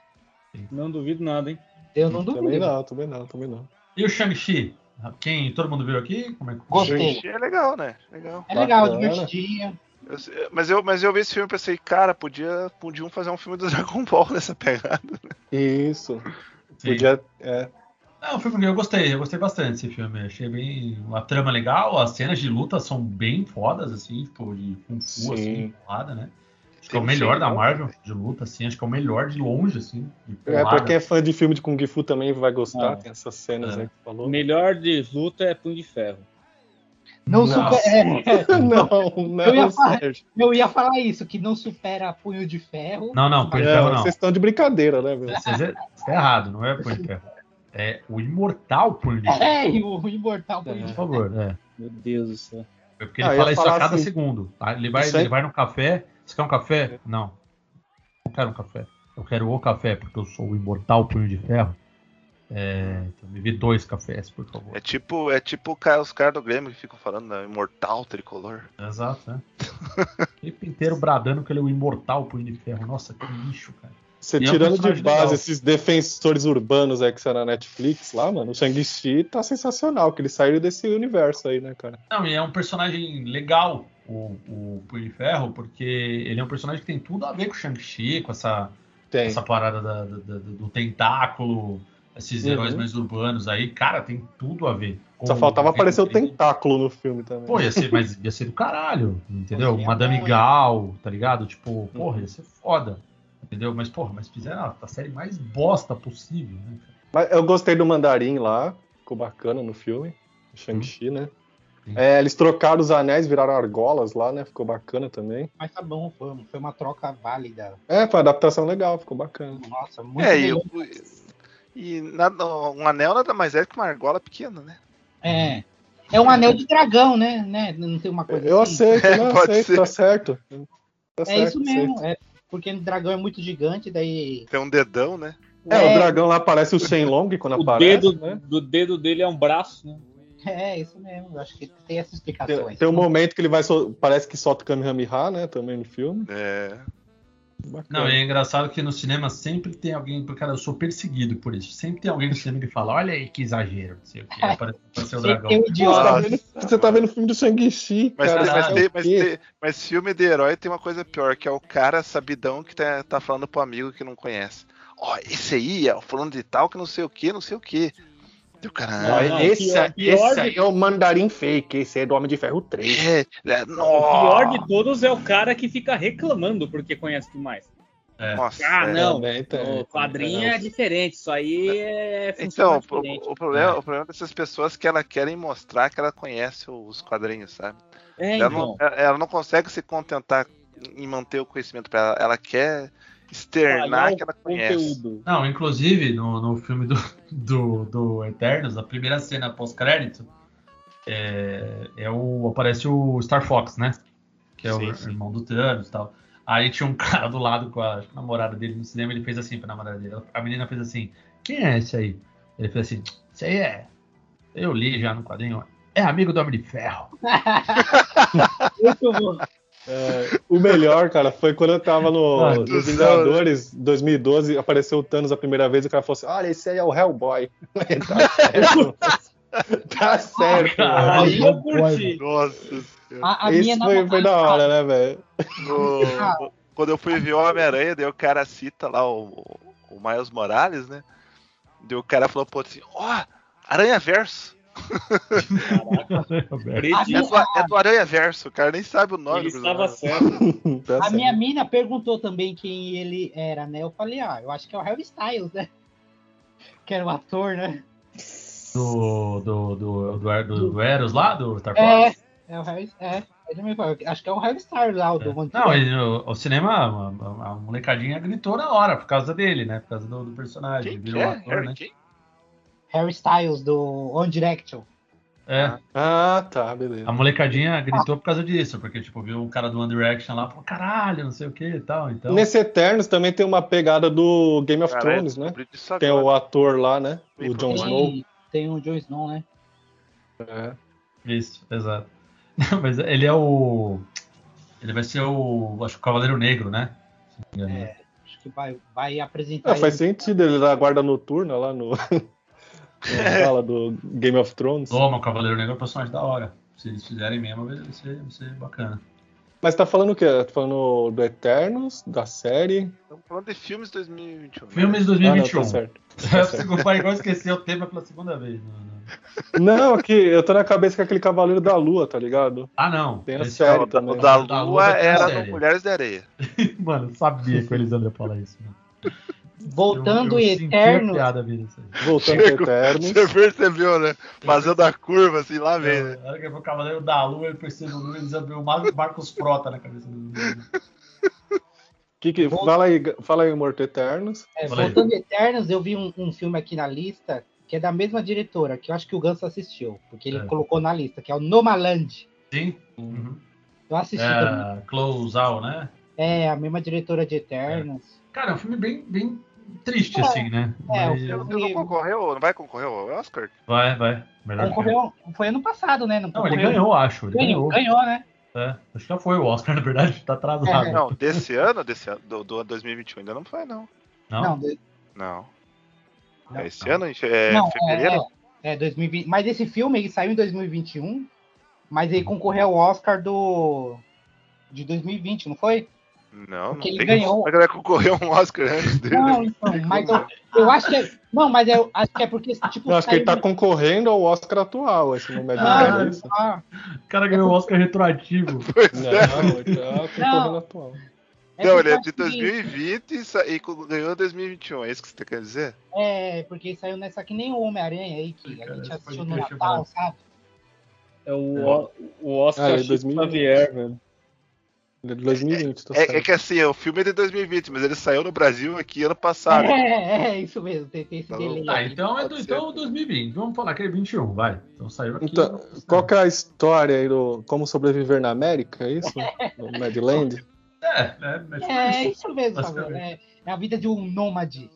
Não duvido nada, hein? Eu não Também duvido. não, também não, também não. E o Shang-Chi? Quem todo mundo viu aqui? Como é que Gostei. É legal, né? Legal. É legal, Bacana. divertidinho. Eu- mas, eu, mas eu vi esse filme e pensei, cara, podia, podiam fazer um filme do Dragon Ball nessa pegada. Isso. Sim. Podia. É. Não, foi porque eu gostei, eu gostei bastante desse filme. Achei bem. Uma trama legal, as cenas de luta são bem fodas, assim, tipo, de Kung Fu, Sim. assim, porrada, né? Acho que é o um melhor da. Marvel de luta, assim, acho que é o melhor de longe, assim. De É, pra quem é fã de filme de Kung Fu também vai gostar, Ah. tem essas cenas É. aí que falou. melhor de luta é Punho de Ferro. Não, Não. super- é, não, não, Eu ia falar- eu ia falar isso, que não supera punho de ferro. Não, não, Punho de É, Ferro não. vocês estão de brincadeira, né, velho? Vocês é, você é errado, não é Punho de Ferro. É o imortal Punho de Ferro, É, o imortal punho por de ferro. favor. É. Meu Deus do céu. É porque Ah, ele eu fala isso a cada assim- segundo. tá? Ele, vai, ele vai no café. Você quer um café? Não. Não quero um café. Eu quero o café, porque eu sou o imortal punho de ferro. É, então me dê dois cafés, por favor. É tipo, é tipo os caras do Grêmio que ficam falando da imortal tricolor. Exato, né? o tempo inteiro bradando que ele é o imortal punho de ferro. Nossa, que lixo, cara. Você é tirando de base legal. esses defensores urbanos aí que são na Netflix lá, mano, o Shang-Chi tá sensacional, que ele saiu desse universo aí, né, cara? Não, e é um personagem legal, o, o Punho de Ferro, porque ele é um personagem que tem tudo a ver com o Shang-Chi, com essa, Tem. essa parada da- da- da- do tentáculo, esses Uhum. heróis mais urbanos aí. Cara, tem tudo a ver. Só faltava aparecer o tentáculo no filme também. Pô, ia ser, mas ia ser do caralho, entendeu? Madame hein? Gal, tá ligado? Tipo, porra, ia ser foda. Entendeu? Mas, porra, mas fizeram a, a série mais bosta possível, né? Mas eu gostei do Mandarim lá, ficou bacana no filme, o Shang-Chi, né? Sim. É, eles trocaram os anéis, viraram argolas lá, né? Ficou bacana também. Mas tá bom, foi, foi uma troca válida. É, foi uma adaptação legal, ficou bacana. Nossa, muito É, e, melhor. o- e nada, um anel nada mais é que uma argola pequena, né? É. É um anel de dragão, né? né? Não tem uma coisa Eu assim? aceito, É, não, pode aceito, ser. tá certo. Tá É certo, isso mesmo. É porque o dragão é muito gigante, daí. Tem um dedão, né? É, É. o dragão lá parece o Shenlong quando O aparece, dedo né? do dedo dele é um braço, né? É, isso mesmo. Eu acho que tem essas Tem, explicações. tem um momento que ele vai, sol- parece que solta o Kamehameha, né, também no filme. É. Bacana. Não, e é engraçado que no cinema sempre tem alguém, porque cara, eu sou perseguido por isso. Sempre tem alguém no cinema que fala, olha aí que exagero, não sei o que, aparece aparece o dragão. tem um Pô, você, tá vendo, você tá vendo o filme do Shang-Chi, Mas, cara. mas, sabe tem- mas, tem- mas filme de herói tem uma coisa pior, que é o cara sabidão que tá, tá falando pro amigo que não conhece. Ó, esse aí é o fulano de tal que não sei o que, não sei o que. Cara. Não, "Ah, não, esse, pior- pior esse de- aí é o Mandarim Fake, esse aí é do Homem de Ferro 3. É, é, O pior de todos é o cara que fica reclamando porque conhece demais. nossa, Ah, é. não. Também tem, O quadrinho tem. é diferente, isso aí é Então, funciona o, o problema, É. o problema dessas pessoas é que elas querem mostrar que ela conhece os quadrinhos, sabe? É, ela, então. não, ela- ela não consegue se contentar em manter o conhecimento pra ela. Ela quer externar que ela conhece. conteúdo. Não, inclusive, no, no filme do, do, do Eternos, a primeira cena pós-crédito é, é o, aparece o Star Fox, né? Que é Sim, o sim. irmão do Thanos e tal. Aí tinha um cara do lado com a namorada dele no cinema, ele fez assim pra namorada dele. A menina fez assim, quem é esse aí? Ele fez assim, esse aí é. Eu li já no quadrinho. É amigo do Homem de Ferro. Muito bom. É, o melhor, cara, foi quando eu tava no, Ah, no do Vingadores 2012, apareceu o Thanos a primeira vez e o cara falou assim: Olha, esse aí é o Hellboy. tá certo. tá certo. Caralho. Aí eu curti. Nossa senhora. A, a minha Esse foi, foi da hora, né, velho? No- Quando eu fui ver o Homem-Aranha, daí o cara cita lá o, o Miles Morales, né? Daí o cara falou outro assim, ó, Aranha Verso. A É do, é do Aranha Verso, o cara nem sabe o nome Ele do estava certo. Tá A certo. minha mina perguntou também quem ele era, né? Eu falei, ah, eu acho que é o Harry Styles, né? Que era o ator, né? Do, do, do, do, do, do Eros lá, do Star É, Fox? é o Harry, é. Acho que é o Harry Styles lá, o do One Não, ele, o, o cinema, a, a- molecadinha gritou na hora por causa dele, né? Por causa do, do personagem. Quem que virou é? um ator, Harry né? quem? Harry Styles do One Direction. É, Ah, tá, beleza. a molecadinha gritou por causa disso, porque, tipo, viu um cara do One Direction lá, falou, caralho, não sei o que e tal. Então, Nesse Eternos também tem uma pegada do Game of Caralho, Thrones, né? Tem o ator lá, né? Bem O Jon. Snow. Tem, o Jon Snow, né? É. isso, exato. Não, mas ele é o. Ele vai ser o. Acho que o Cavaleiro Negro, né? É, acho que vai, vai apresentar. Ah, faz ele. sentido ele da guarda noturna lá no. Na sala do Game of Thrones. Toma, o Cavaleiro Negro é um personagem da hora. Se eles fizerem mesmo, vai ser, vai ser bacana. Mas tá falando o quê? Tá falando do Eternos, da série? Estamos falando de filmes 2021. Filmes de Ah, não, 2021. tá certo. o pai igual esqueceu o tema pela segunda vez. Não, não. Não, que eu tô na cabeça com aquele Cavaleiro da Lua, tá ligado? Ah, não. Tem a Esse série é O da, também. o da Da Lua Lua vai ter era no. Mulheres de Areia. Mano, eu sabia que o Elisandro ia falar isso. Mano. Voltando eu, eu em Eternos. piada aí. Voltando pro Eternos. Você percebeu, né? Fazendo a curva assim, lá né? Na hora que foi o Cavaleiro da Lua, ele percebeu o Elisandro viu o Mar- Marcos Frota na cabeça do Que que, fala aí, fala aí, Morto Eternos. É, aí. voltando em Eternos, eu vi um, um filme aqui na lista que é da mesma diretora, que eu acho que o Ganso assistiu, porque ele É. colocou na lista, que é o Nomaland. Sim. Uhum. Eu assisti também. É, Close Out, né? É, a mesma diretora de Eternos. Cara, é um filme bem, bem triste, É, assim, né? é, o Mas filme- Ele não concorreu, não vai concorrer ao Oscar? Vai, vai. Melhor filme. Concorreu, foi ano passado, né? Não, Não, ele ganhou, acho. Ele Ganhou, ganhou. né? É, acho que já foi o Oscar, na verdade, tá atrasado. É. Não, desse ano, desse ano, do, do 2021 ainda não foi, não. Não? Não, de- Não. Não. É esse ano, em fe- é, não, fevereiro? É, é 2020. Mas esse filme ele saiu em 2021, mas ele concorreu ao Oscar do de 2020, não foi? Não, não Porque ele tem ganhou. Mas ele concorreu um Oscar antes dele. Não, então, mas eu, eu acho que é, não, mas eu acho que é porque tipo Eu acho que ele tá concorrendo ao Oscar atual, esse não é ah, de isso. ah, O cara ganhou o Oscar retroativo. Pois Não, é. ele tá concorrendo atual. é Não, ele é de acho que- 2020 e, sa- e ganhou em 2021. É isso que você quer dizer? É, porque saiu nessa que nem o Homem-Aranha aí, que a Cara, gente esse assistiu no é Natal, sabe? É o, O- o Oscar Ah, é Chico 2020. Xavier, velho. Ele é de 2020, tá É, é que assim, o filme é de 2020, mas ele saiu no Brasil aqui ano passado. É, é, isso mesmo, tem, tem esse Tá delay. Tá, então é do, então 2020. Vamos falar que é 21, vai. Então saiu aqui. Então, qual que é a história aí do Como Sobreviver na América, é isso? No Madland? É, é, é, tipo É, isso. mesmo. É, é a vida de um nômade.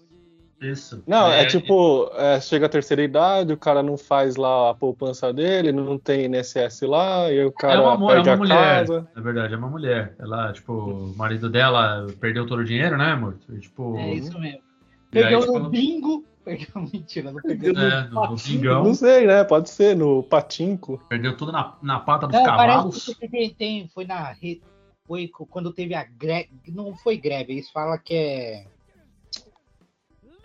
Isso. Não, é, tipo, é, chega a terceira idade, o cara não faz lá a poupança dele, não tem INSS lá, e o cara É uma, mu- é perde uma a mulher, casa. na verdade, é uma mulher. Ela, tipo, o marido dela perdeu todo o dinheiro, né, amor? E, tipo, É isso mesmo. Perdeu tipo, no bingo. Perdeu, mentira, não perdeu no é, no, no pingão, Não sei, né? Pode ser, no patinco. perdeu tudo na, na pata dos Não, cavalos. parece que tem, tem- foi na foi quando teve a greve, não foi greve, eles falam que é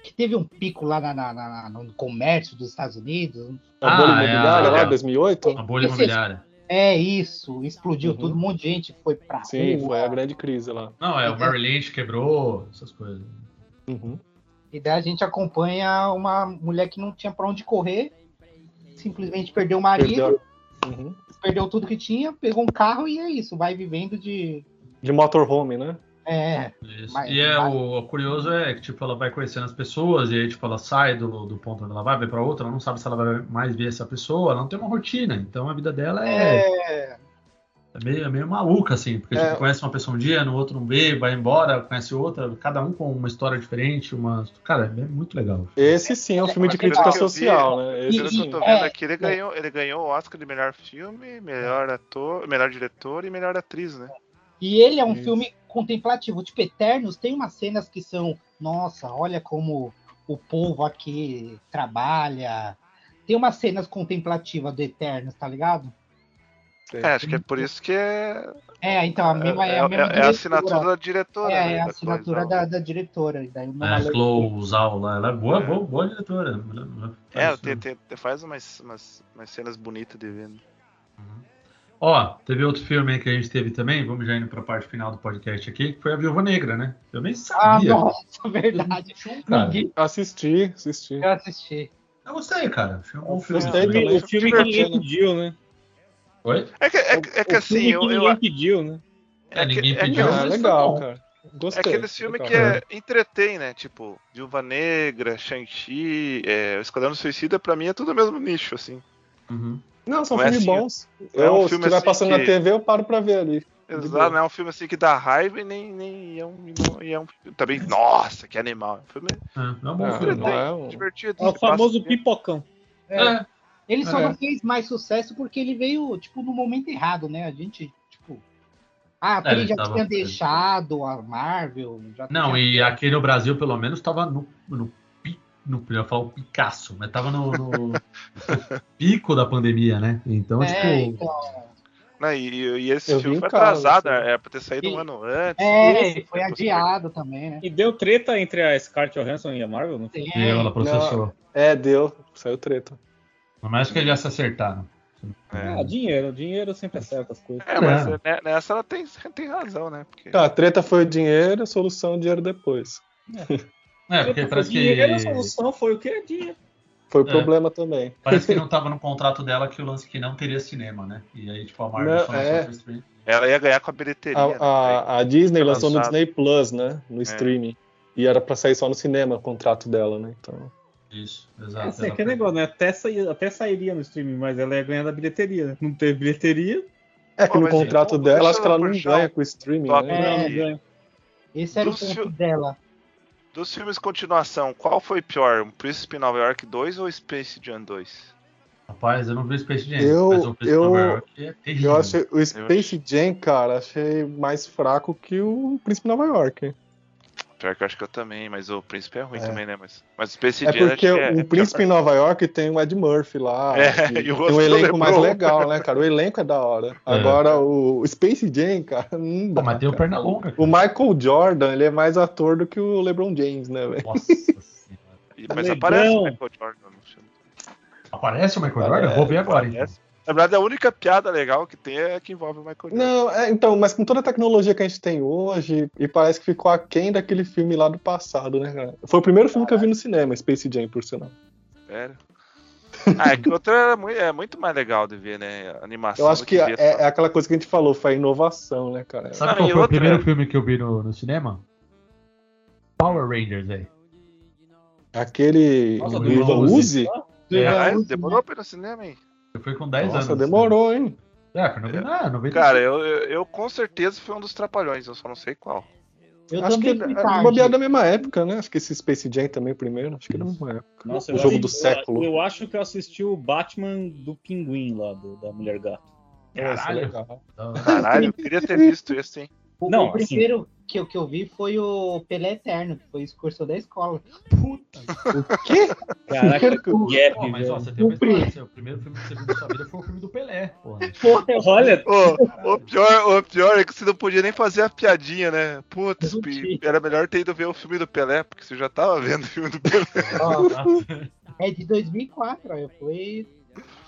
que teve um pico lá na, na- na- no comércio dos Estados Unidos. A Ah, bolha é, imobiliária é. lá, 2008? A bolha Esse- imobiliária. É isso, explodiu Uhum. tudo, um monte de gente foi pra Sim, rua. foi a grande crise lá. Não, é, o Barry Lynch quebrou, essas coisas. Uhum. E daí a gente acompanha uma mulher que não tinha pra onde correr, simplesmente perdeu o marido, Perdeu. Uhum. perdeu tudo que tinha, pegou um carro e é isso, vai vivendo de. De motorhome, né? É. Mas- e é mas- o, o curioso é que tipo ela vai conhecendo as pessoas e aí tipo ela sai do, do ponto onde ela vai, vai para outra, ela não sabe se ela vai mais ver essa pessoa, ela não tem uma rotina, então a vida dela é, é, É meio, é meio maluca, assim, porque É. tipo, conhece uma pessoa um dia, no outro não vê, vai embora, conhece outra, cada um com uma história diferente, uma. Cara, é muito legal. Esse sim é um filme de pelo crítica eu vi, social, né? Esse Pelo que eu sim. tô É, vendo aqui, ele é. ganhou, ele ganhou o Oscar de melhor filme, melhor ator, melhor diretor e melhor atriz, né? E ele é um Isso. filme contemplativo. Tipo, Eternos tem umas cenas que são, nossa, olha como o povo aqui trabalha. Tem umas cenas contemplativas do Eternos, tá ligado? É, acho que é por isso que é, É, então a mesma é, é, a mesma é a diretora. assinatura da diretora. É, né, é a assinatura da, da diretora. Daí É, maluca- Chloe Zhao lá, ela é boa, É. boa, boa diretora. É, Faz tem, filme. tem- faz umas, umas, umas cenas bonitas de ver. né? Ó, teve outro filme aí que a gente teve também, vamos já indo pra parte final do podcast aqui, que foi a Viúva Negra, né? Eu nem Ah, sabia. nossa, verdade. cara. Ninguém Assisti, assisti. quer assistir. Eu gostei, cara. Achei um bom filme. Gostei O filme, o filme que ninguém pediu, né? Oi? É que, é, é que O assim, filme eu, que eu, ninguém pediu, né? É, que- ninguém é que- pediu. Ah, mas foi legal, cara. é Gostei. aquele filme legal. que é, entretém, né? Tipo, Viúva Negra, Shang-Chi, é, o Esquadrão Suicida, pra mim é tudo o mesmo nicho, assim. Uhum. Não, são Não é filmes assim, bons. é um Eu, se filme estiver assim passando na que- TV, eu paro pra ver ali. Exato, não é um filme assim que dá raiva e nem, nem é um. E é um também, nossa, que animal. É um filme É, é um bom Ah, filme. não é um- divertido. É o famoso passa- pipocão. É, Ele só É. não fez mais sucesso porque ele veio, tipo, no momento errado, né? A gente, tipo. A atriz É, ele já tava- tinha deixado a Marvel. Já Não, tinha- e aqui no Brasil, pelo menos, tava no, no, no eu ia falar o Picasso, mas tava no, no- pico da pandemia, né? Então, É, tipo, então. Não, e, e esse Eu filme foi atrasado, assim. é pra ter saído um E- ano antes. É, Esse foi adiado também, né? E deu treta entre a Scarlett Johansson e a Marvel, não foi? É, ela processou. É, deu. Saiu treta. Mas que eles já se acertaram. É. Ah, dinheiro. Dinheiro sempre acerta as coisas. É, mas É. né, nessa ela tem, tem razão, né? Porque Tá, a treta foi o dinheiro, a solução dinheiro depois. É, porque Treta parece foi dinheiro, a que, solução foi o quê? Dinheiro. Foi o É. problema também. parece que não tava no contrato dela que o lance que não teria cinema, né? E aí, tipo, a Marvel Não, só lançou é. ela ia ganhar com a bilheteria. A, né? a, a Disney Foi lançou no lançado. Disney Plus, né? No streaming. E era pra sair só no cinema o contrato dela, né? Então. Isso, É, exato. assim, Ela aquele foi- negócio, né? Até, sair, até sairia no streaming, mas ela ia ganhar da bilheteria, né? Não teve bilheteria, É que Pô, no contrato então, dela, deixa acho que ela não ganha com o streaming, top né? não, É. não ganha. Esse era o Dos ponto dela. Dos filmes continuação, qual foi pior? Um Príncipe em Nova York 2 ou Space Jam 2? Rapaz, eu não vi o Space Jam, Eu- mas o Space eu- Nova York é terrível. Eu achei o Space Jam, cara, achei mais fraco que o Príncipe Nova York. Pior que eu acho que eu também, mas o Príncipe é ruim É. também, né? Mas, mas o Space É Jam porque acho que é, o Príncipe em Nova York tem o Ed Murphy lá. É, e e o tem um elenco lembrou. mais legal, né, cara? O elenco é da hora. É. Agora, o Space Jam, cara, não Pô, dá, mas tem o cara. Pernalonga. O Michael Jordan, ele é mais ator do que o LeBron James, né, velho? Nossa senhora. Mas Legal. aparece o Michael Jordan no filme. Aparece o Michael Jordan? Vou ver agora, então. Aparece. Na verdade, a única piada legal que tem é que envolve o Michael Jordan. Não, é, então, mas com toda a tecnologia que a gente tem hoje, e parece que ficou aquém daquele filme lá do passado, né, cara? Foi o primeiro filme que eu vi no cinema, Space Jam, por sinal. Sério? Ah, é que o outro era muito, é muito mais legal de ver, né? A animação. Eu acho do que é, é aquela coisa que a gente falou, foi a inovação, né, cara? Sabe Ah, qual foi o primeiro filme que eu vi no, no cinema? Power Rangers, aí. Aquele Nossa, do Ivan Ivan Uzi? É, Ah, Uzi, demorou pra ir no cinema, hein? Eu fui com 10 anos. Nossa, demorou, hein? É, foi no, ah, 90. Cara, eu, eu, eu com certeza fui um dos trapalhões, eu só não sei qual. Eu acho que fui é tarde. bobeado da mesma época, né? Acho que esse Space Jam também primeiro, acho que é da mesma época. Nossa, o eu jogo acho- do eu- século. Eu, acho que eu assisti o Batman do Pinguim lá, do- da Mulher Gato. Nossa, Caralho. legal. Caralho, eu queria ter visto esse, hein? O, Não, o primeiro que, eu, que eu vi foi o Pelé Eterno, que foi excursão da escola. O quê? Caraca, que gap, Pô, mas ó, você tem uma história. assim, O primeiro filme que você viu na sua vida foi o filme do Pelé, porra. Porra, Olha, o, pior, o pior é que você não podia nem fazer a piadinha, né? Putz, era melhor ter ido ver o filme do Pelé, porque você já tava vendo o filme do Pelé. ó, é de 2004, ó, eu fui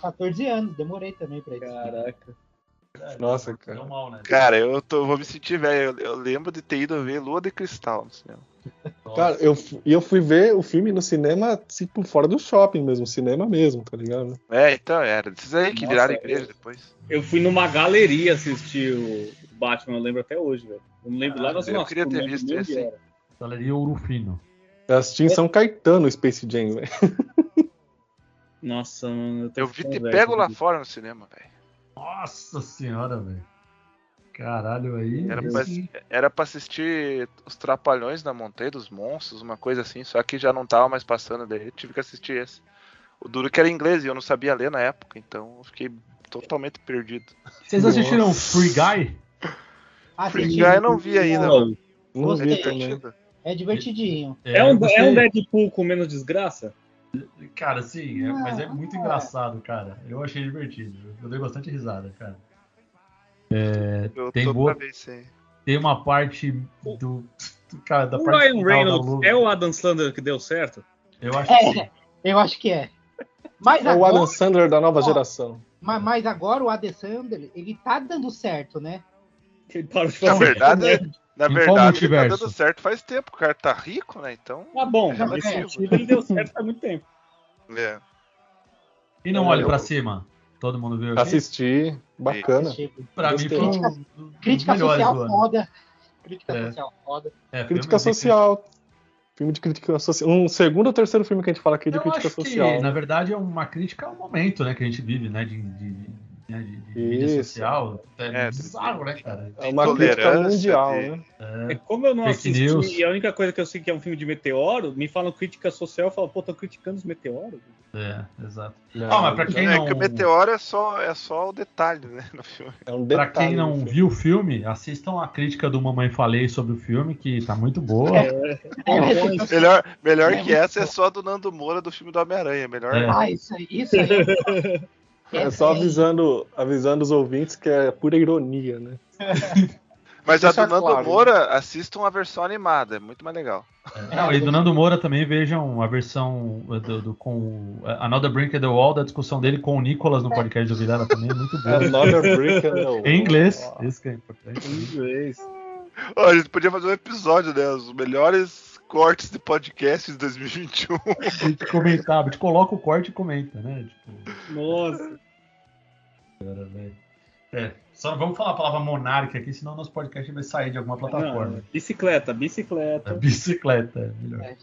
14 anos, demorei também pra isso. caraca. Nossa, cara. Deu mal, né? Cara, eu tô- vou me sentir velho. Eu, eu lembro de ter ido ver Lua de Cristal no cinema. Nossa. Cara, eu, e eu fui ver o filme no cinema, tipo, fora do shopping mesmo, cinema mesmo, tá ligado? É, então era. Esses aí que Nossa, viraram eu- igreja depois. Eu fui numa galeria assistir o Batman, eu lembro até hoje, velho. Eu não lembro lá na eu Zona queria ter visto esse. Galeria Ouro Fino. Eu assisti em São Caetano Space Jam, velho. Nossa, mano. Eu, tô Eu vi Te velho, Pego lá cara. fora no cinema, velho. Nossa senhora, velho. Caralho, aí. Era pra, era pra assistir os Trapalhões na Montanha dos Monstros, uma coisa assim, só que já não tava mais passando, daí eu tive que assistir esse. O duro que era inglês e eu não sabia ler na época, então eu fiquei totalmente perdido. Vocês assistiram Free Guy? Ah, Free. Guy eu não vi ainda, mano. Não Gostei. vi. Divertido. É divertidinho. É, um, é um Deadpool com menos desgraça? Cara, sim, é- mas é muito é. engraçado, cara. Eu achei divertido. Eu dei bastante risada, cara. Eu Tem tô boa-. Tem uma parte do. do- Cara, da O parte Ryan Reynolds é o Adam Sandler que deu certo? Eu acho que sim. É, eu acho que é. Mas É o agora, Adam Sandler da nova Ó. geração. mas, mas agora o Adesandler, ele tá dando certo, né? Ele parou de Na fazer verdade, na Em qual verdade, ele tá dando certo faz tempo. O cara tá rico, né? Então. Tá bom, É, é. sentido ele deu certo faz muito tempo. É. E não olhe pra cima. Todo mundo viu aqui? Assisti, bacana. Pra mim foi um Crítica social foda. Crítica É. social foda. É, Crítica social. Filme de crítica social. Um segundo ou terceiro filme que a gente fala aqui de Eu crítica acho social. que, na verdade, é uma crítica ao momento né, que a gente vive, né? De, de, né, de- de mídia Isso. social. É, É, bizarro, né, cara? É uma crítica mundial, de- né? É, como eu não Fake assisti news. e a única coisa que eu sei que é um filme de meteoro, me falam crítica social, eu falo, pô, tô criticando os meteoros. É, exato. Não, Ah, mas pra quem é não, que o meteoro é só, é só o detalhe, né? No filme. É um pra detalhe. quem não viu o filme, assistam a crítica do Mamãe Falei sobre o filme, que tá muito boa. É, mas- Melhor, melhor É que essa é muito só a do Nando Moura do filme do Homem-Aranha. Melhor. É. Ah, isso aí, isso aí. É só avisando, avisando os ouvintes que é pura ironia, né? Mas a do Deixa Nando claro. Moura, assistam a versão animada, é muito mais legal. Não, e do Nando Moura também vejam a versão do, do- com o Another Brink in the Wall, da discussão dele com o Nicolas no podcast do Vilela também, é muito boa. Another Brick in the Wall. Em inglês, isso que é importante. Em inglês. Ó, a gente podia fazer um episódio, né? Os melhores cortes de podcast de 2021. A gente comentava, a gente coloca o corte e comenta, né? Tipo, Nossa. cara, velho. É, só não vamos falar a palavra monarca aqui, senão nosso podcast vai sair de alguma plataforma. Não, bicicleta, É, bicicleta. bicicleta, é melhor. É.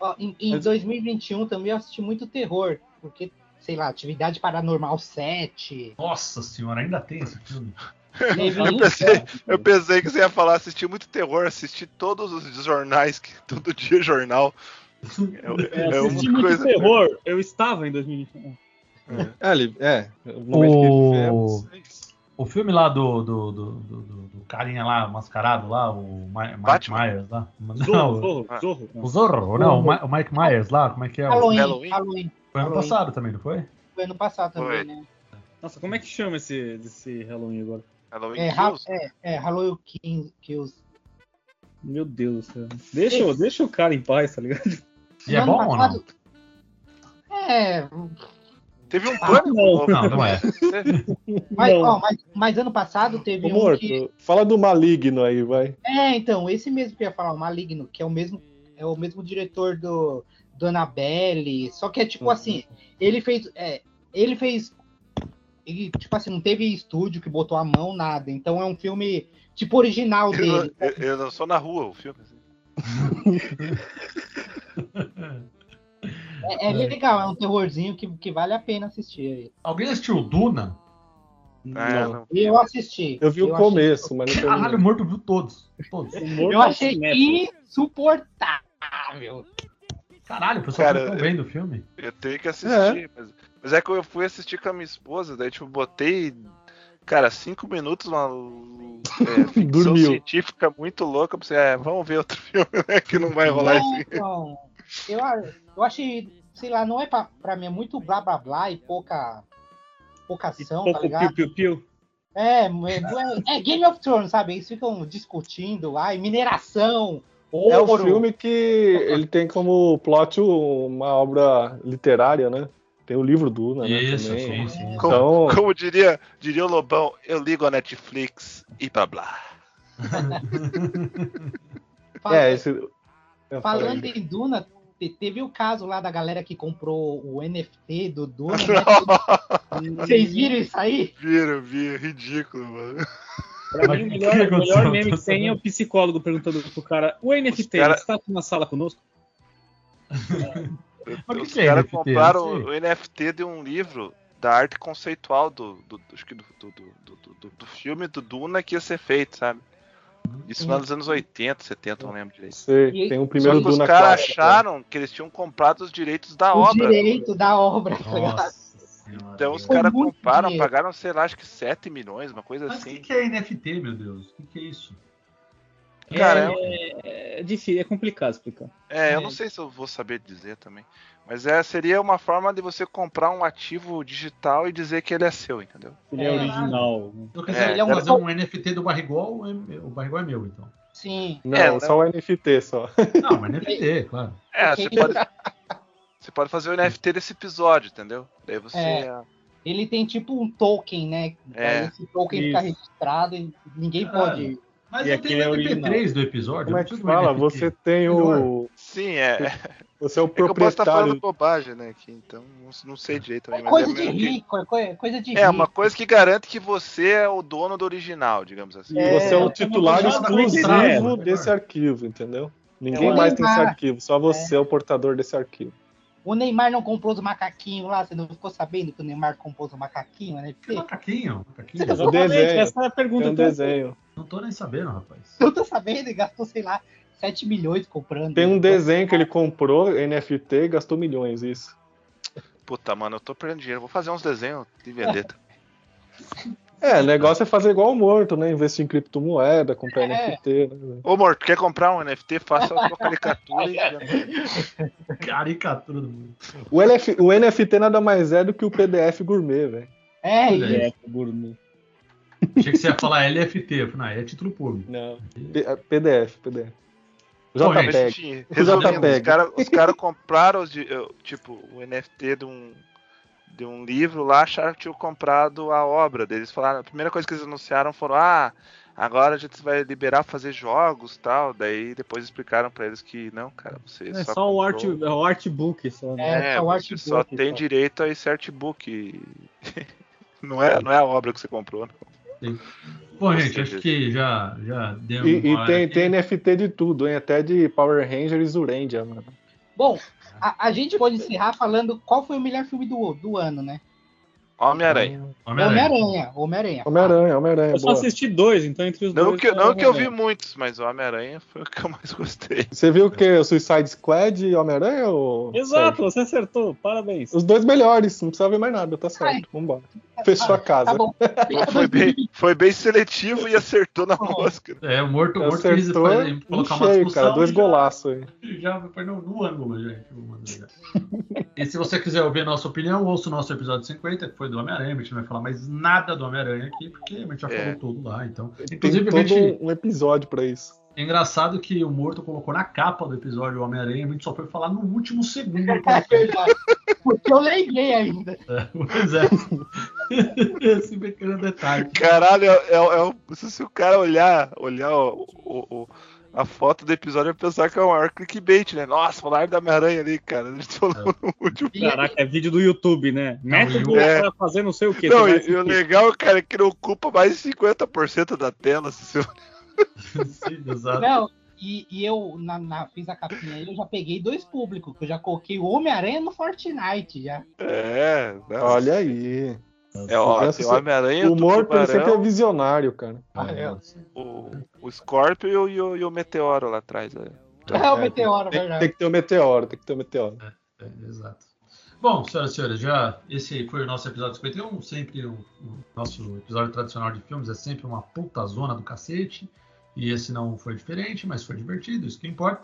Ó, em, em 2021 também eu assisti muito terror, porque, sei lá, Atividade Paranormal 7. Nossa senhora, ainda tem esse filme? Eu pensei, eu pensei que você ia falar assistir muito terror, assistir todos os jornais, que todo dia jornal. É, É, é assisti uma muito coisa. terror, eu estava em 2021. É, é. No momento que O- vivemos, O filme lá do, do, do, do, do- do carinha lá, mascarado lá, o Mi- Mike? Myers lá. Não, Zorro, Zorro. Zorro. o Zorro, não, o Mi- o Mike Myers lá, como é que é? Halloween, Halloween? Halloween. Foi ano Halloween. passado também, não foi? Foi ano passado também, Foi. né? Nossa, como é que chama esse, esse Halloween agora? Halloween É, Kills. é, é Halloween Kills. Kills. Meu Deus do céu. Deixa, o- deixa o cara em paz, tá ligado? E é bom ou não? É, Teve um Ah, pânico. não. novo, Não, não é. Teve. mas, Não. ó, mas, mas ano passado teve Ô, um Morto, que. fala do Maligno aí, vai. É, então, esse mesmo que eu ia falar, o Maligno, que é o mesmo, é o mesmo diretor do, do Annabelle. Só que é tipo Uhum. assim, ele fez. É, ele fez. Ele, tipo assim, não teve estúdio que botou a mão, nada. Então é um filme tipo original Ele, dele. ele- ele lançou na rua o filme. assim. É, é legal, é um terrorzinho que, que vale a pena assistir aí. Alguém assistiu Duna? Ah, Não. não. Eu assisti. Eu vi o achei- começo, mas não Caralho, o morto viu todos. Todos. Eu achei insuportável. Caralho, o pessoal Cara, ficou vendo o filme. Eu tenho que assistir, Mas, mas é que eu fui assistir com a minha esposa, daí tipo, botei, cara, cinco minutos uma é, ficção científica muito louca, pra você, é, vamos ver outro filme, né, que não vai rolar É, assim. então, eu, eu achei, sei lá, não é pra, pra mim, é muito blá blá blá e pouca, pouca E ação, tá pouco ligado? piu-piu-piu. É, é, é Game of Thrones, sabe? Eles ficam discutindo lá, e mineração, É o ouro. filme que ele tem como plot uma obra literária, né? Tem o livro Duna, né? Isso, também. sim, sim. Como, Então, como diria, diria o Lobão, eu ligo a Netflix e blá blá. É, esse. Falando falei. em Duna, te- teve o caso lá da galera que comprou o NFT do Duna, né? Vocês viram isso aí? Viram, viram, ridículo, mano. Pra mim, o melhor, o melhor meme que tem é o psicólogo perguntando pro cara: O NFT, cara- está aqui na sala conosco? Mas o que Os que é caras NFT? compraram sei. o NFT de um livro da arte conceitual do, do, do, acho que do, do, do, do- do filme do Duna que ia ser feito, sabe? Isso lá nos anos 80, 70, não lembro direito. E- tem um Só primeiro que os caras clássico, acharam que eles tinham comprado os direitos da O obra. direito da obra, tá? Nossa. Então os caras compraram, dinheiro. pagaram, sei lá, acho que 7 milhões, uma coisa Mas o assim. que, que é NFT, meu Deus? O que, que é isso? Cara, é, é difícil, é complicado explicar. É, eu É. não sei se eu vou saber dizer também. Mas é, seria uma forma de você comprar um ativo digital e dizer que ele é seu, entendeu? Ele é, É. original. Então, quer É, dizer, ele é um- fazer um NFT do Barrigol, é- o Barrigol é meu, então. Sim. Não, É, só o NFT só. Não, mas NFT, claro. É, você pode, você pode fazer o NFT desse episódio, entendeu? Daí você. É. Ele tem tipo um token, né? É. Esse token fica Isso. registrado e ninguém Caralho. pode. Mas E não aquele tem é o original. MP3 do episódio. Como é que fala? Você tem o. Sim, é. Você é o É que eu posso estar proprietário. falando bobagem, né? Aqui, então não, sei direito também. É coisa é de rico, é coi- coisa de É, rico. uma coisa que garante que você é o dono do original, digamos assim. É, Você é o uma titular coisa exclusivo desse arquivo, entendeu? Ninguém É, mais tem esse arquivo, só você é. o portador desse arquivo. O Neymar não comprou os macaquinhos lá, você não ficou sabendo que o Neymar comprou os macaquinhos, né? Que macaquinho, macaquinho. Você O desenho. Essa é a pergunta Tem um que eu- desenho. Não tô nem sabendo, rapaz. Eu tô sabendo, ele gastou, sei lá, 7 milhões comprando. Tem um desenho que ele comprou, NFT, e gastou milhões, isso. Puta, mano, eu tô perdendo dinheiro. Vou fazer uns desenhos de vender. É, o negócio é fazer igual o morto, né? Investir em criptomoeda, comprar É. NFT. Né? Ô, Morto, quer comprar um NFT? Faça a sua caricatura e já- Caricatura do mundo. O, LF o NFT nada mais é do que o PDF gourmet, velho. É, Olha isso. aí. É, gourmet. Achei que você ia falar LFT. Eu falei, Não, é título público. Não. P- PDF, PDF. JPEG. JPEG. os caras cara compraram tipo, o NFT de um, de um livro lá, acharam que tinham comprado a obra deles. Falaram, a primeira coisa que eles anunciaram foram, ah, agora a gente vai liberar fazer jogos tal. Daí depois explicaram pra eles que não, cara, você É só, só o, art, é o artbook. Só, né? É, É, só o você só artbook, tem só. direito a esse artbook. não, é, não é a obra que você comprou. Não. Bom, Com gente, certeza. acho que já, já deu E, e tem, tem NFT de tudo, hein? Até de Power Ranger e Zurendia, mano. Bom, a, a gente pode encerrar falando qual foi o melhor filme do, do ano, né? Homem-Aranha. Homem-Aranha. Homem-Aranha. Homem-Aranha. Homem-Aranha. Eu só boa. assisti dois, então entre os Não dois. que, é não que eu vi muitos, mas o Homem-Aranha foi o que eu mais gostei. Você viu o que? O Suicide Squad e Homem-Aranha? ou- Exato, você acertou. Parabéns. Os dois melhores, não precisa ver mais nada, tá certo. Vambora. Fechou a casa. Tá bom. Foi bem, foi bem seletivo e acertou na mosca. É, o morto, morto Acertou em colocar uma cheio, discussão cara. Dois já- golaços aí. Já foi no, no ângulo, gente. e se você quiser ouvir a nossa opinião, ouça o nosso episódio 50, que foi do Homem-Aranha. A gente não vai falar mais nada do Homem-Aranha aqui, porque a gente já É. falou tudo lá. Então, Tem inclusive, a todo gente, um episódio pra isso. é engraçado que o Morto colocou na capa do episódio do Homem-Aranha, a gente só foi falar no último segundo do É podcast. Porque eu lembrei ainda. Pois é. Esse pequeno detalhe. Caralho, é, é, é se, se o cara olhar, olhar o, o- o- a foto do episódio, vai pensar que é o maior clickbait, né? Nossa, falaram da Homem-Aranha ali, cara. A gente falou no último. Caraca, é vídeo do YouTube, né? Método é. pra fazer não sei o que. Não, e, e o legal, cara, é que não ocupa mais de 50% da tela. Se você... Sim, exato. Não, e, e eu na, na- fiz a capinha aí, eu já peguei dois públicos, que eu já coloquei o Homem-Aranha no Fortnite já. É, Olha aí. É ó, tem o Homem-Aranha, O morto ele sempre é Tubarão, visionário, cara. Ah, é. o, o Scorpio e o, e o Meteoro lá atrás. é. É o Meteoro, Tem, verdade. tem que ter o meteoro, tem que ter o meteoro. É, exato. Bom, senhoras e senhores, já esse foi o nosso episódio 51. Sempre o, o nosso episódio tradicional de filmes é sempre uma puta zona do cacete. E esse não foi diferente, mas foi divertido, isso que importa.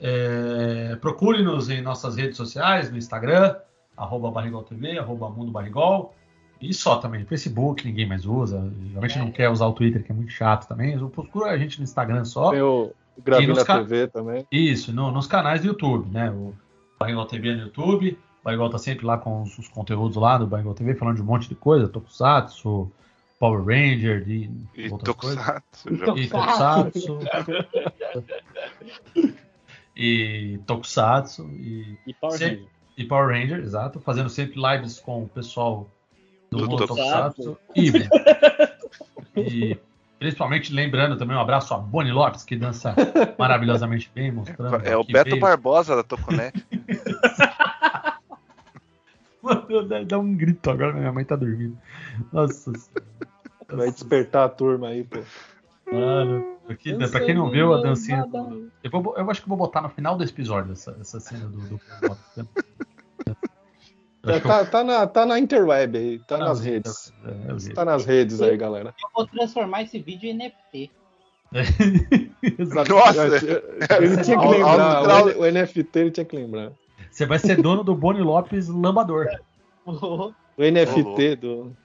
É, Procure-nos em nossas redes sociais, no Instagram, arroba Barrigol TV, arroba Mundo Barrigol. E só também, Facebook ninguém mais usa. Geralmente não quer usar o Twitter, que é muito chato também. Procura a gente no Instagram só. Tem o Gravina nos ca- TV também. Isso, no- nos canais do YouTube, né? O Barrigol TV no YouTube. O Barrigol tá sempre lá com os, os conteúdos lá do Barrigol TV, falando de um monte de coisa, Tokusatsu, Power Ranger e, E outras. Tokusatsu. já- E Tokusatsu. e Tokusatsu e, E Power Sim. Ranger. e Power Ranger, exato. Fazendo sempre lives com o pessoal do, Do mundo Tokusatsu. Tokusatsu. E, e principalmente lembrando também um abraço a Bonnie Lopes, que dança maravilhosamente bem, mostrando. É o que Beto veio- Barbosa da Toconet. Mano, Dá- Dá um grito agora, minha mãe tá dormindo. Nossa. Vai despertar a turma aí, pô. Mano, aqui, pra quem não viu a dancinha. do- Eu, vou- eu acho que vou botar no final do episódio essa, essa cena do. do... Acho que eu- Tá, tá na, tá na interweb aí, tá Ah, nas sim, redes. É, vi. Tá nas redes aí, galera. Eu vou transformar esse vídeo em NFT. Exato. Nossa! Ele tinha que lembrar, o o NFT ele tinha que lembrar. Você vai ser dono do Boni Lopes Lambador. O NFT do.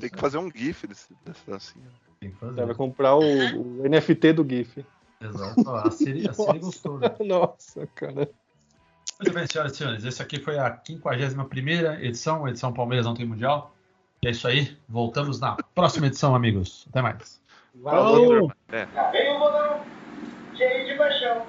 Tem que fazer um GIF desse, dessa dancinha. Tem que fazer. Você vai comprar o, o NFT do GIF. Exato. A Siri, a Siri gostou. Né? Nossa, cara. Muito bem, senhoras e senhores. Esse aqui foi a 51 edição, edição Palmeiras não tem Mundial. E é isso aí. Voltamos na próxima edição, amigos. Até mais. Falou. turma. É. Vem o bolão, cheio de paixão.